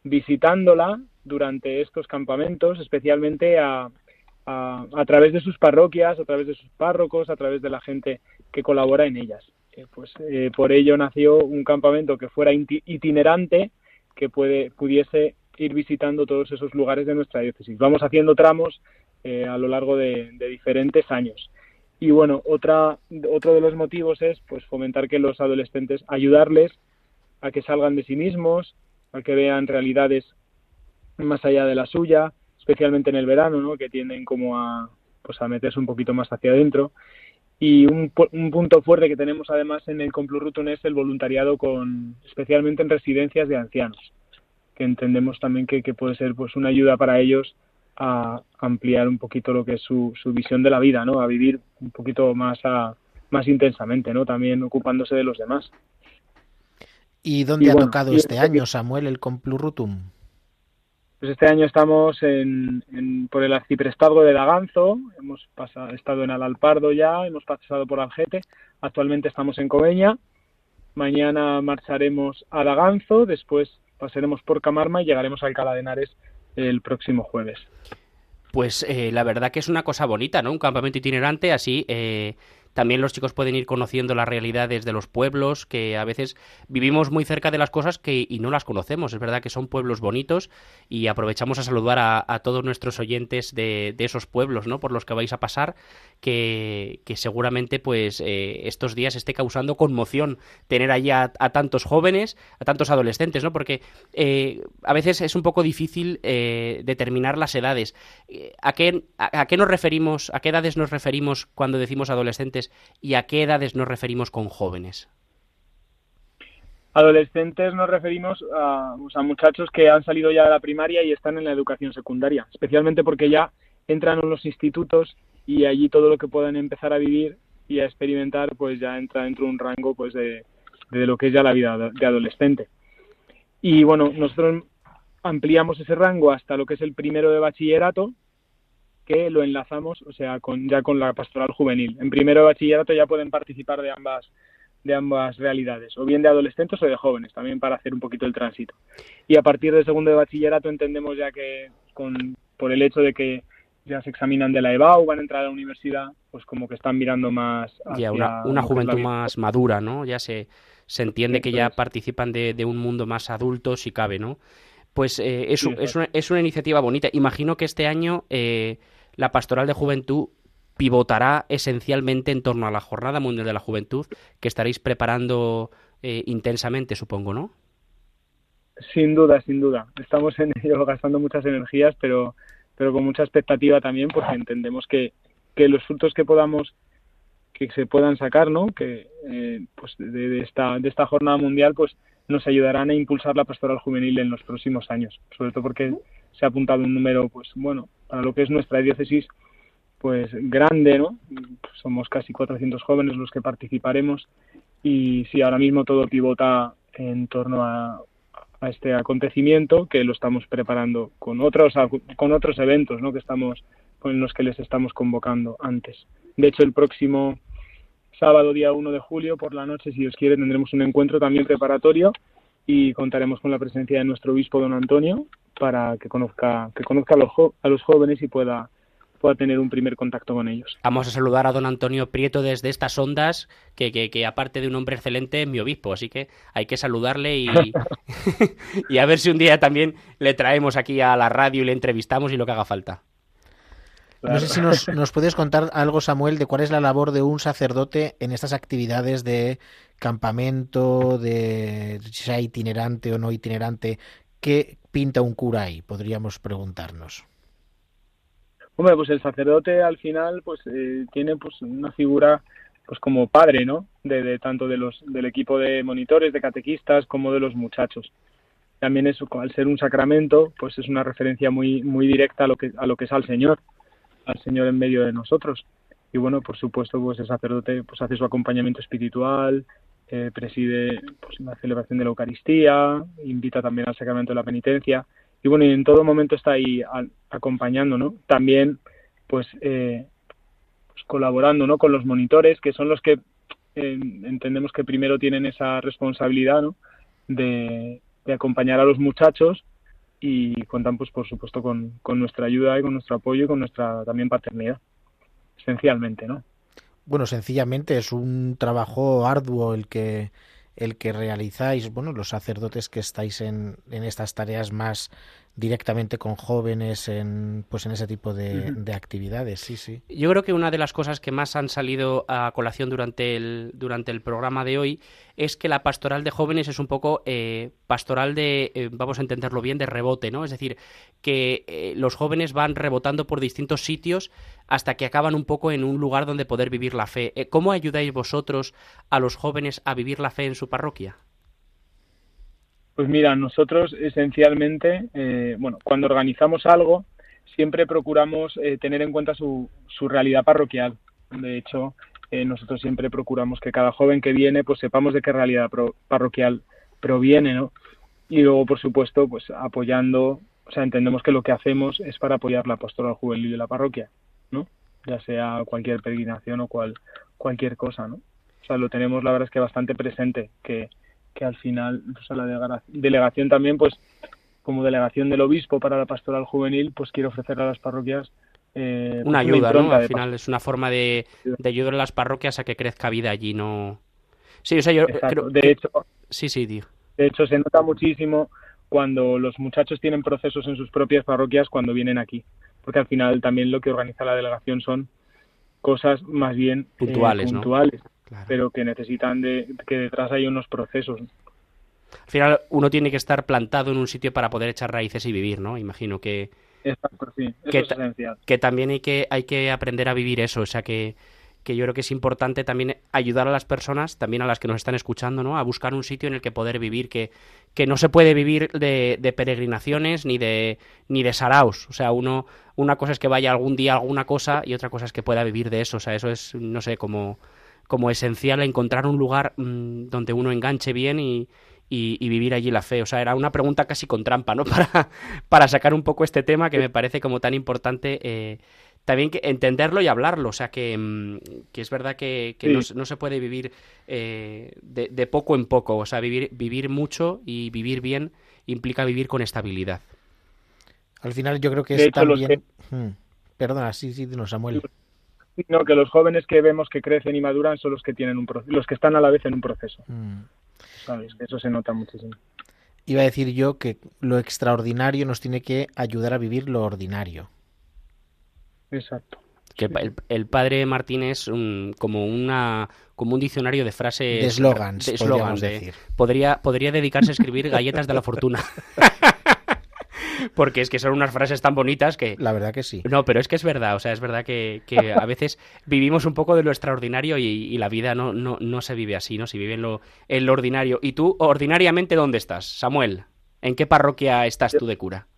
visitándola durante estos campamentos, especialmente a, a, través de sus parroquias, a través de sus párrocos, a través de la gente que colabora en ellas. Eh, pues eh, por ello nació un campamento que fuera itinerante, que pudiese ir visitando todos esos lugares de nuestra diócesis. Vamos haciendo tramos eh, a lo largo de, diferentes años. Y bueno, otra, otro de los motivos es pues fomentar que los adolescentes, ayudarles a que salgan de sí mismos, a que vean realidades más allá de la suya, especialmente en el verano, ¿no? que tienden como a, pues a meterse un poquito más hacia adentro. Y un, un punto fuerte que tenemos además en el Complurrutum es el voluntariado con, especialmente en residencias de ancianos que entendemos también que, puede ser pues una ayuda para ellos a ampliar un poquito lo que es su, su visión de la vida, ¿no? A vivir un poquito más a, más intensamente, ¿no? También ocupándose de los demás. ¿Y dónde ha tocado este año, Samuel, el Complurrutum? Pues este año estamos en, por el arciprestazgo de Daganzo, hemos pasado, estado en Alalpardo ya, hemos pasado por Algete, actualmente estamos en Coveña, mañana marcharemos a Daganzo, después pasaremos por Camarma y llegaremos a Alcalá de Henares el próximo jueves. Pues eh, la verdad que es una cosa bonita, ¿no? Un campamento itinerante así. Eh, también los chicos pueden ir conociendo las realidades de los pueblos, que a veces vivimos muy cerca de las cosas que, y no las conocemos. Es verdad que son pueblos bonitos y aprovechamos a saludar a, todos nuestros oyentes de, esos pueblos, ¿no? Por los que vais a pasar, que, seguramente pues eh, estos días esté causando conmoción tener allí a, tantos jóvenes, a tantos adolescentes, ¿no? Porque eh, a veces es un poco difícil eh, determinar las edades. ¿A qué, a qué nos referimos, a qué edades nos referimos cuando decimos adolescentes? Y a qué edades nos referimos con jóvenes? Adolescentes nos referimos a, muchachos que han salido ya de la primaria y están en la educación secundaria, especialmente porque ya entran en los institutos y allí todo lo que puedan empezar a vivir y a experimentar pues ya entra dentro de un rango pues de, de lo que es ya la vida de adolescente. Y bueno, nosotros ampliamos ese rango hasta lo que es el primero de bachillerato, que lo enlazamos, o sea, con, ya con la pastoral juvenil. En primero de bachillerato ya pueden participar de ambas de ambas realidades, o bien de adolescentes o de jóvenes, también para hacer un poquito el tránsito. Y a partir del segundo de bachillerato entendemos ya que con, por el hecho de que ya se examinan de la EBAU, van a entrar a la universidad, pues como que están mirando más hacia una, una juventud más madura, ¿no? Ya se, se entiende que ya participan de, de, un mundo más adulto, si cabe, ¿no? Pues eh, es, es, una, es, una, iniciativa bonita. Imagino que este año eh, la Pastoral de Juventud pivotará esencialmente en torno a la Jornada Mundial de la Juventud, que estaréis preparando eh, intensamente, supongo, ¿no? Sin duda, sin duda. Estamos en ello gastando muchas energías, pero, pero con mucha expectativa también, porque entendemos que, que los frutos que podamos que se puedan sacar, ¿no? Que eh, pues de, esta de esta jornada mundial, pues nos ayudarán a impulsar la pastoral juvenil en los próximos años, sobre todo porque se ha apuntado un número, pues bueno, para lo que es nuestra diócesis, pues grande, ¿no? Somos casi 400 jóvenes los que participaremos y sí, ahora mismo todo pivota en torno a, este acontecimiento que lo estamos preparando con otros con otros eventos, ¿no? Que estamos con los que les estamos convocando antes. De hecho, el próximo sábado, día 1 de julio, por la noche, si Dios quiere, tendremos un encuentro también preparatorio y contaremos con la presencia de nuestro obispo don Antonio para que conozca, que conozca a los, a los jóvenes y pueda pueda tener un primer contacto con ellos. Vamos a saludar a don Antonio Prieto desde estas ondas, que, que, que aparte de un hombre excelente es mi obispo, así que hay que saludarle y, y a ver si un día también le traemos aquí a la radio y le entrevistamos y lo que haga falta. No sé si nos, nos, puedes contar algo, Samuel, de cuál es la labor de un sacerdote en estas actividades de campamento, de si sea itinerante o no itinerante. ¿Qué pinta un cura ahí? Podríamos preguntarnos. Hombre, pues el sacerdote al final pues eh, tiene pues una figura pues como padre, ¿no? De, de, tanto de los del equipo de monitores, de catequistas, como de los muchachos. También eso, al ser un sacramento, pues es una referencia muy muy directa a lo que a lo que es al Señor al Señor en medio de nosotros. Y bueno, por supuesto, pues el sacerdote pues hace su acompañamiento espiritual, eh, preside pues, la celebración de la Eucaristía, invita también al sacramento de la penitencia y bueno, y en todo momento está ahí acompañando, ¿no? También pues, eh, pues, colaborando, ¿no? Con los monitores, que son los que entendemos que primero tienen esa responsabilidad, ¿no? De acompañar a los muchachos y cuentan pues por supuesto con, nuestra ayuda y con nuestro apoyo y con nuestra también paternidad esencialmente no bueno sencillamente es un trabajo arduo el que el que realizáis. Bueno los sacerdotes que estáis en, en estas tareas más directamente con jóvenes en pues en ese tipo de, de, actividades sí sí. Yo creo que una de las cosas que más han salido a colación durante el durante el programa de hoy es que la pastoral de jóvenes es un poco eh, pastoral de eh, vamos a entenderlo bien de rebote no es decir que eh, los jóvenes van rebotando por distintos sitios hasta que acaban un poco en un lugar donde poder vivir la fe. Eh, cómo ayudáis vosotros a los jóvenes a vivir la fe en su parroquia pues mira, nosotros esencialmente, eh, bueno, cuando organizamos algo, siempre procuramos eh, tener en cuenta su, su, realidad parroquial. De hecho, eh, nosotros siempre procuramos que cada joven que viene, pues sepamos de qué realidad pro, parroquial proviene, ¿no? Y luego, por supuesto, pues apoyando, o sea, entendemos que lo que hacemos es para apoyar la pastoral juvenil de la parroquia, ¿no? Ya sea cualquier peregrinación o cual, cualquier cosa, ¿no? O sea, lo tenemos, la verdad es que bastante presente, que, que al final pues, a la delegación también, pues como delegación del obispo para la pastoral juvenil, pues quiero ofrecer a las parroquias eh, una pues, ayuda, ¿no? Al final es una forma de, de, ayudar a las parroquias a que crezca vida allí, ¿no? Sí, o sea, yo creo... De hecho, sí, sí, tío. De hecho, se nota muchísimo cuando los muchachos tienen procesos en sus propias parroquias cuando vienen aquí. Porque al final también lo que organiza la delegación son cosas más bien puntuales, eh, puntuales ¿no? Claro. pero que necesitan de que detrás hay unos procesos. Al final uno tiene que estar plantado en un sitio para poder echar raíces y vivir, ¿no? Imagino que Exacto, sí. Eso que, es esencial. que también hay que hay que aprender a vivir eso, o sea que que yo creo que es importante también ayudar a las personas, también a las que nos están escuchando, ¿no? A buscar un sitio en el que poder vivir, que, que no se puede vivir de, de peregrinaciones ni de ni de saraos. O sea, uno, una cosa es que vaya algún día a alguna cosa y otra cosa es que pueda vivir de eso. O sea, eso es, no sé, como, como esencial encontrar un lugar mmm, donde uno enganche bien y, y, y, vivir allí la fe. O sea, era una pregunta casi con trampa, ¿no? Para, para sacar un poco este tema que me parece como tan importante. Eh, también que entenderlo y hablarlo. O sea, que, que es verdad que, que sí. no, no, se puede vivir eh, de, de, poco en poco. O sea, vivir, vivir mucho y vivir bien implica vivir con estabilidad. Al final yo creo que es de hecho, también... Que... Hmm. Perdona, sí, sí, no, Samuel. No, que los jóvenes que vemos que crecen y maduran son los que tienen un los que están a la vez en un proceso. ¿Sabes? Eso se nota muchísimo. Iba a decir yo que lo extraordinario nos tiene que ayudar a vivir lo ordinario. Exacto. Que el, padre Martín es como una como un diccionario de frases de eslogans, podríamos decir. Podría podría dedicarse a escribir galletas de la fortuna. porque es que son unas frases tan bonitas que... La verdad que sí. No, pero es que es verdad, o sea, es verdad que, a veces vivimos un poco de lo extraordinario y, la vida no, no, no, se vive así, ¿no? Se vive en lo, en lo ordinario. ¿Y tú, ordinariamente, dónde estás, Samuel? ¿En qué parroquia estás tú de cura?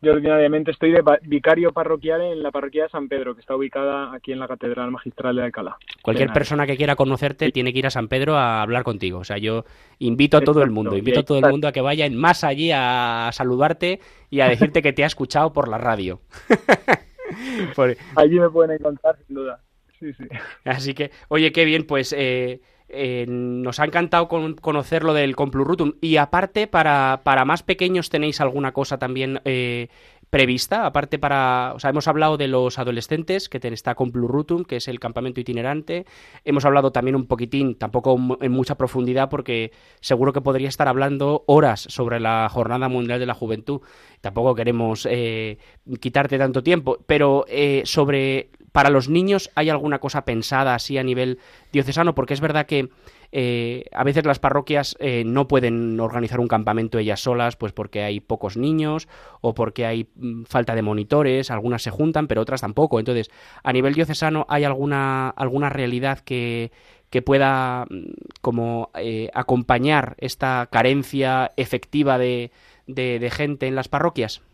Yo ordinariamente estoy de vicario parroquial en la parroquia de San Pedro, que está ubicada aquí en la Catedral Magistral de Alcalá. Cualquier persona que quiera conocerte tiene que ir a San Pedro a hablar contigo. O sea, yo invito a todo el mundo, invito a todo el mundo a que vaya más allí a saludarte y a decirte que te ha escuchado por la radio. Allí me pueden encontrar, sin duda. Sí, sí. Así que, oye, qué bien, pues... Eh, eh, nos ha encantado conocer lo del Complurrutum. Y aparte, para, para más pequeños, ¿tenéis alguna cosa también eh, prevista? Aparte, para. O sea, hemos hablado de los adolescentes, que está Complurrutum, que es el campamento itinerante. Hemos hablado también un poquitín, tampoco en mucha profundidad, porque seguro que podría estar hablando horas sobre la Jornada Mundial de la Juventud. Tampoco queremos eh, quitarte tanto tiempo, pero sobre para los niños hay alguna cosa pensada así a nivel diocesano, porque es verdad que eh, a veces las parroquias eh, no pueden organizar un campamento ellas solas, pues porque hay pocos niños o porque hay mm, falta de monitores, algunas se juntan, pero otras tampoco. Entonces, a nivel diocesano hay alguna, alguna realidad que, que pueda mm, como eh, acompañar esta carencia efectiva de, de gente en las parroquias.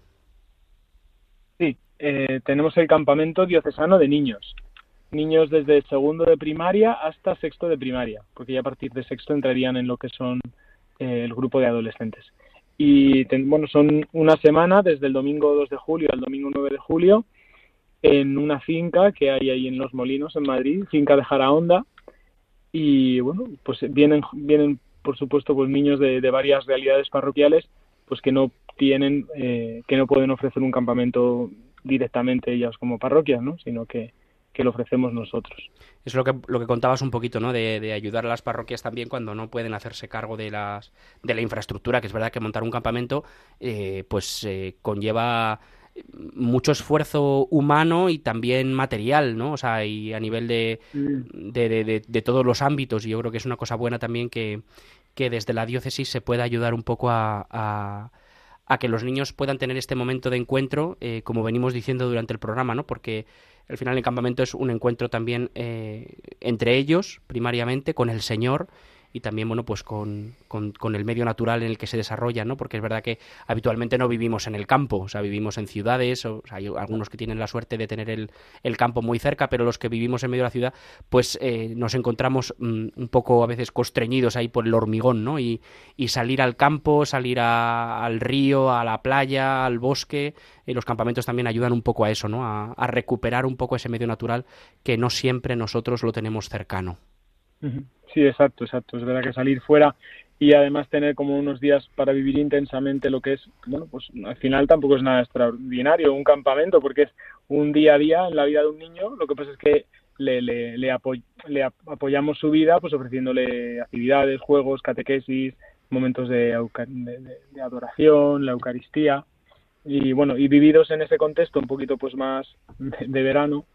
Eh, tenemos el campamento diocesano de niños. Niños desde segundo de primaria hasta sexto de primaria, porque ya a partir de sexto entrarían en lo que son eh, el grupo de adolescentes. Y bueno, son una semana desde el domingo 2 de julio al domingo 9 de julio en una finca que hay ahí en Los Molinos, en Madrid, finca de Jaraonda. Y bueno, pues vienen, vienen por supuesto, pues niños de, de varias realidades parroquiales, pues que no tienen, eh, que no pueden ofrecer un campamento directamente ellas como parroquias, ¿no? sino que, que lo ofrecemos nosotros. Es lo que, lo que contabas un poquito, ¿no? De, ayudar a las parroquias también cuando no pueden hacerse cargo de, las, de la infraestructura, que es verdad que montar un campamento eh, pues eh, conlleva mucho esfuerzo humano y también material, ¿no? O sea, y a nivel de, de, de, todos los ámbitos. Y yo creo que es una cosa buena también que, que desde la diócesis se pueda ayudar un poco a a que los niños puedan tener este momento de encuentro, eh, como venimos diciendo durante el programa, ¿no? Porque al final el campamento es un encuentro también eh, entre ellos, primariamente, con el Señor y también, bueno, pues con, con, el medio natural en el que se desarrolla, ¿no? Porque es verdad que habitualmente no vivimos en el campo, o sea, vivimos en ciudades, o, hay algunos que tienen la suerte de tener el, el, campo muy cerca, pero los que vivimos en medio de la ciudad, pues eh, nos encontramos mm, un poco a veces constreñidos ahí por el hormigón, ¿no? Y, y salir al campo, salir al río, a la playa, al bosque, y los campamentos también ayudan un poco a eso, ¿no? A recuperar un poco ese medio natural que no siempre nosotros lo tenemos cercano. Sí, exacto, exacto. Es verdad que salir fuera y además tener como unos días para vivir intensamente lo que es, bueno, pues al final tampoco es nada extraordinario un campamento porque es un día a día en la vida de un niño. Lo que pasa es que le, le, le, le apoyamos su vida pues ofreciéndole actividades, juegos, catequesis, momentos de, de, adoración, la Eucaristía y bueno, y vividos en ese contexto un poquito pues más de, verano,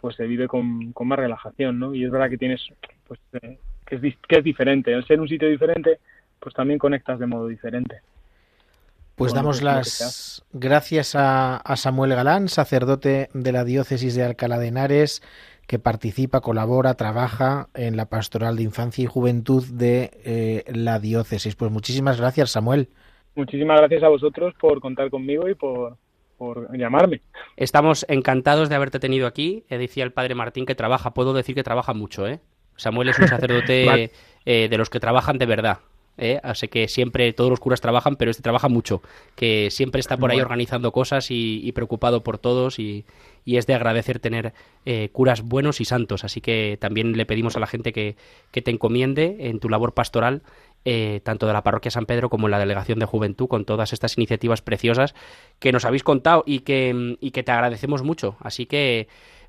pues se vive con, con, más relajación, ¿no? Y es verdad que tienes pues eh, que es, que es diferente. Al ser un sitio diferente, pues también conectas de modo diferente. Pues damos las gracias a, Samuel Galán, sacerdote de la diócesis de Alcalá de Henares, que participa, colabora, trabaja en la pastoral de infancia y juventud de eh, la diócesis. Pues muchísimas gracias, Samuel. Muchísimas gracias a vosotros por contar conmigo y por, por llamarme. Estamos encantados de haberte tenido aquí. Decía el padre Martín que trabaja, puedo decir que trabaja mucho, ¿eh? Samuel es un sacerdote eh, de los que trabajan de verdad. ¿eh? Así que siempre todos los curas trabajan, pero este trabaja mucho, que siempre está por ahí organizando cosas y, preocupado por todos y, es de agradecer tener eh, curas buenos y santos. Así que también le pedimos a la gente que, te encomiende en tu labor pastoral, tanto de la parroquia San Pedro como en la delegación de juventud, con todas estas iniciativas preciosas que nos habéis contado y que, y que te agradecemos mucho. Así que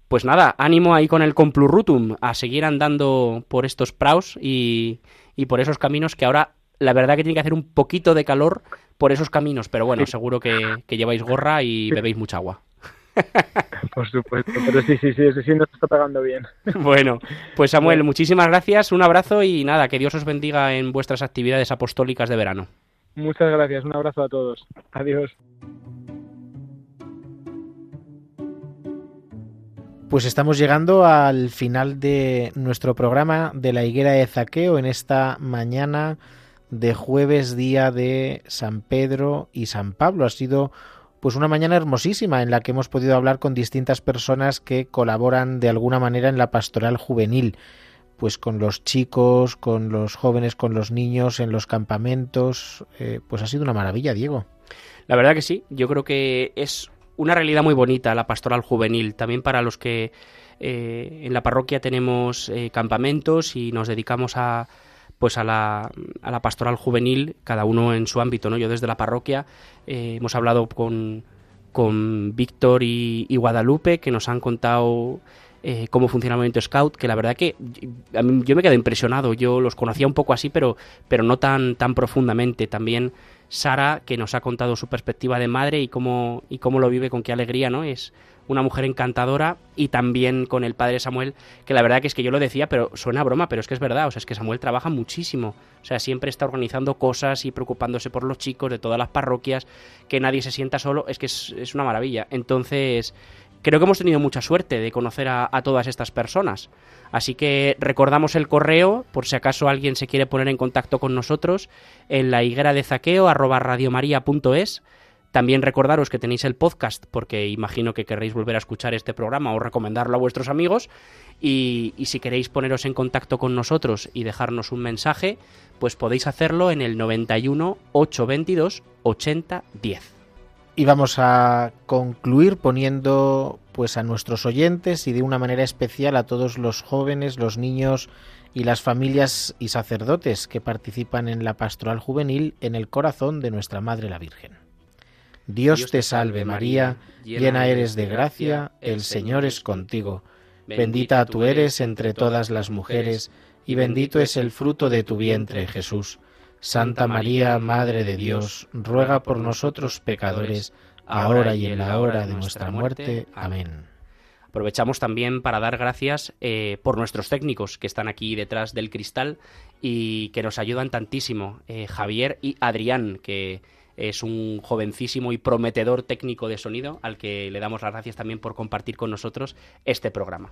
pues nada, ánimo ahí con el Complurrutum a seguir andando por estos praus y, y por esos caminos que ahora la verdad que tiene que hacer un poquito de calor por esos caminos, pero bueno, seguro que, que lleváis gorra y bebéis mucha agua. Por supuesto, pero sí, sí, sí, ese sí nos está pagando bien. Bueno, pues Samuel, muchísimas gracias, un abrazo y nada, que Dios os bendiga en vuestras actividades apostólicas de verano. Muchas gracias, un abrazo a todos. Adiós. Pues estamos llegando al final de nuestro programa de la higuera de Zaqueo en esta mañana de jueves día de San Pedro y San Pablo. Ha sido pues una mañana hermosísima en la que hemos podido hablar con distintas personas que colaboran de alguna manera en la pastoral juvenil, pues con los chicos, con los jóvenes, con los niños, en los campamentos. Eh, pues ha sido una maravilla, Diego. La verdad que sí, yo creo que es una realidad muy bonita la pastoral juvenil, también para los que eh, en la parroquia tenemos eh, campamentos y nos dedicamos a pues a la, a la, pastoral juvenil, cada uno en su ámbito, ¿no? Yo desde la parroquia eh, hemos hablado con, con Víctor y, Guadalupe, que nos han contado cómo funciona el movimiento Scout, que la verdad que yo me quedo impresionado, yo los conocía un poco así, pero, pero no tan, tan profundamente. También Sara, que nos ha contado su perspectiva de madre y cómo, y cómo lo vive, con qué alegría, ¿no? Es una mujer encantadora y también con el padre Samuel, que la verdad que es que yo lo decía, pero suena broma, pero es que es verdad, o sea, es que Samuel trabaja muchísimo, o sea, siempre está organizando cosas y preocupándose por los chicos de todas las parroquias, que nadie se sienta solo, es que es, es una maravilla. Entonces, creo que hemos tenido mucha suerte de conocer a, todas estas personas. Así que recordamos el correo, por si acaso alguien se quiere poner en contacto con nosotros, en la higuera de zaqueo arroba radiomaria.es. También recordaros que tenéis el podcast, porque imagino que querréis volver a escuchar este programa o recomendarlo a vuestros amigos. Y, y si queréis poneros en contacto con nosotros y dejarnos un mensaje, pues podéis hacerlo en el 91 822 8010. Y vamos a concluir poniendo pues a nuestros oyentes y de una manera especial a todos los jóvenes, los niños y las familias y sacerdotes que participan en la pastoral juvenil en el corazón de nuestra Madre la Virgen. Dios te salve María, llena eres de gracia, el Señor es contigo. Bendita tú eres entre todas las mujeres, y bendito es el fruto de tu vientre, Jesús. Santa María, Madre de Dios, ruega por nosotros pecadores, ahora y en la hora de nuestra muerte. Amén. Aprovechamos también para dar gracias eh, por nuestros técnicos que están aquí detrás del cristal y que nos ayudan tantísimo, eh, Javier y Adrián, que es un jovencísimo y prometedor técnico de sonido al que le damos las gracias también por compartir con nosotros este programa.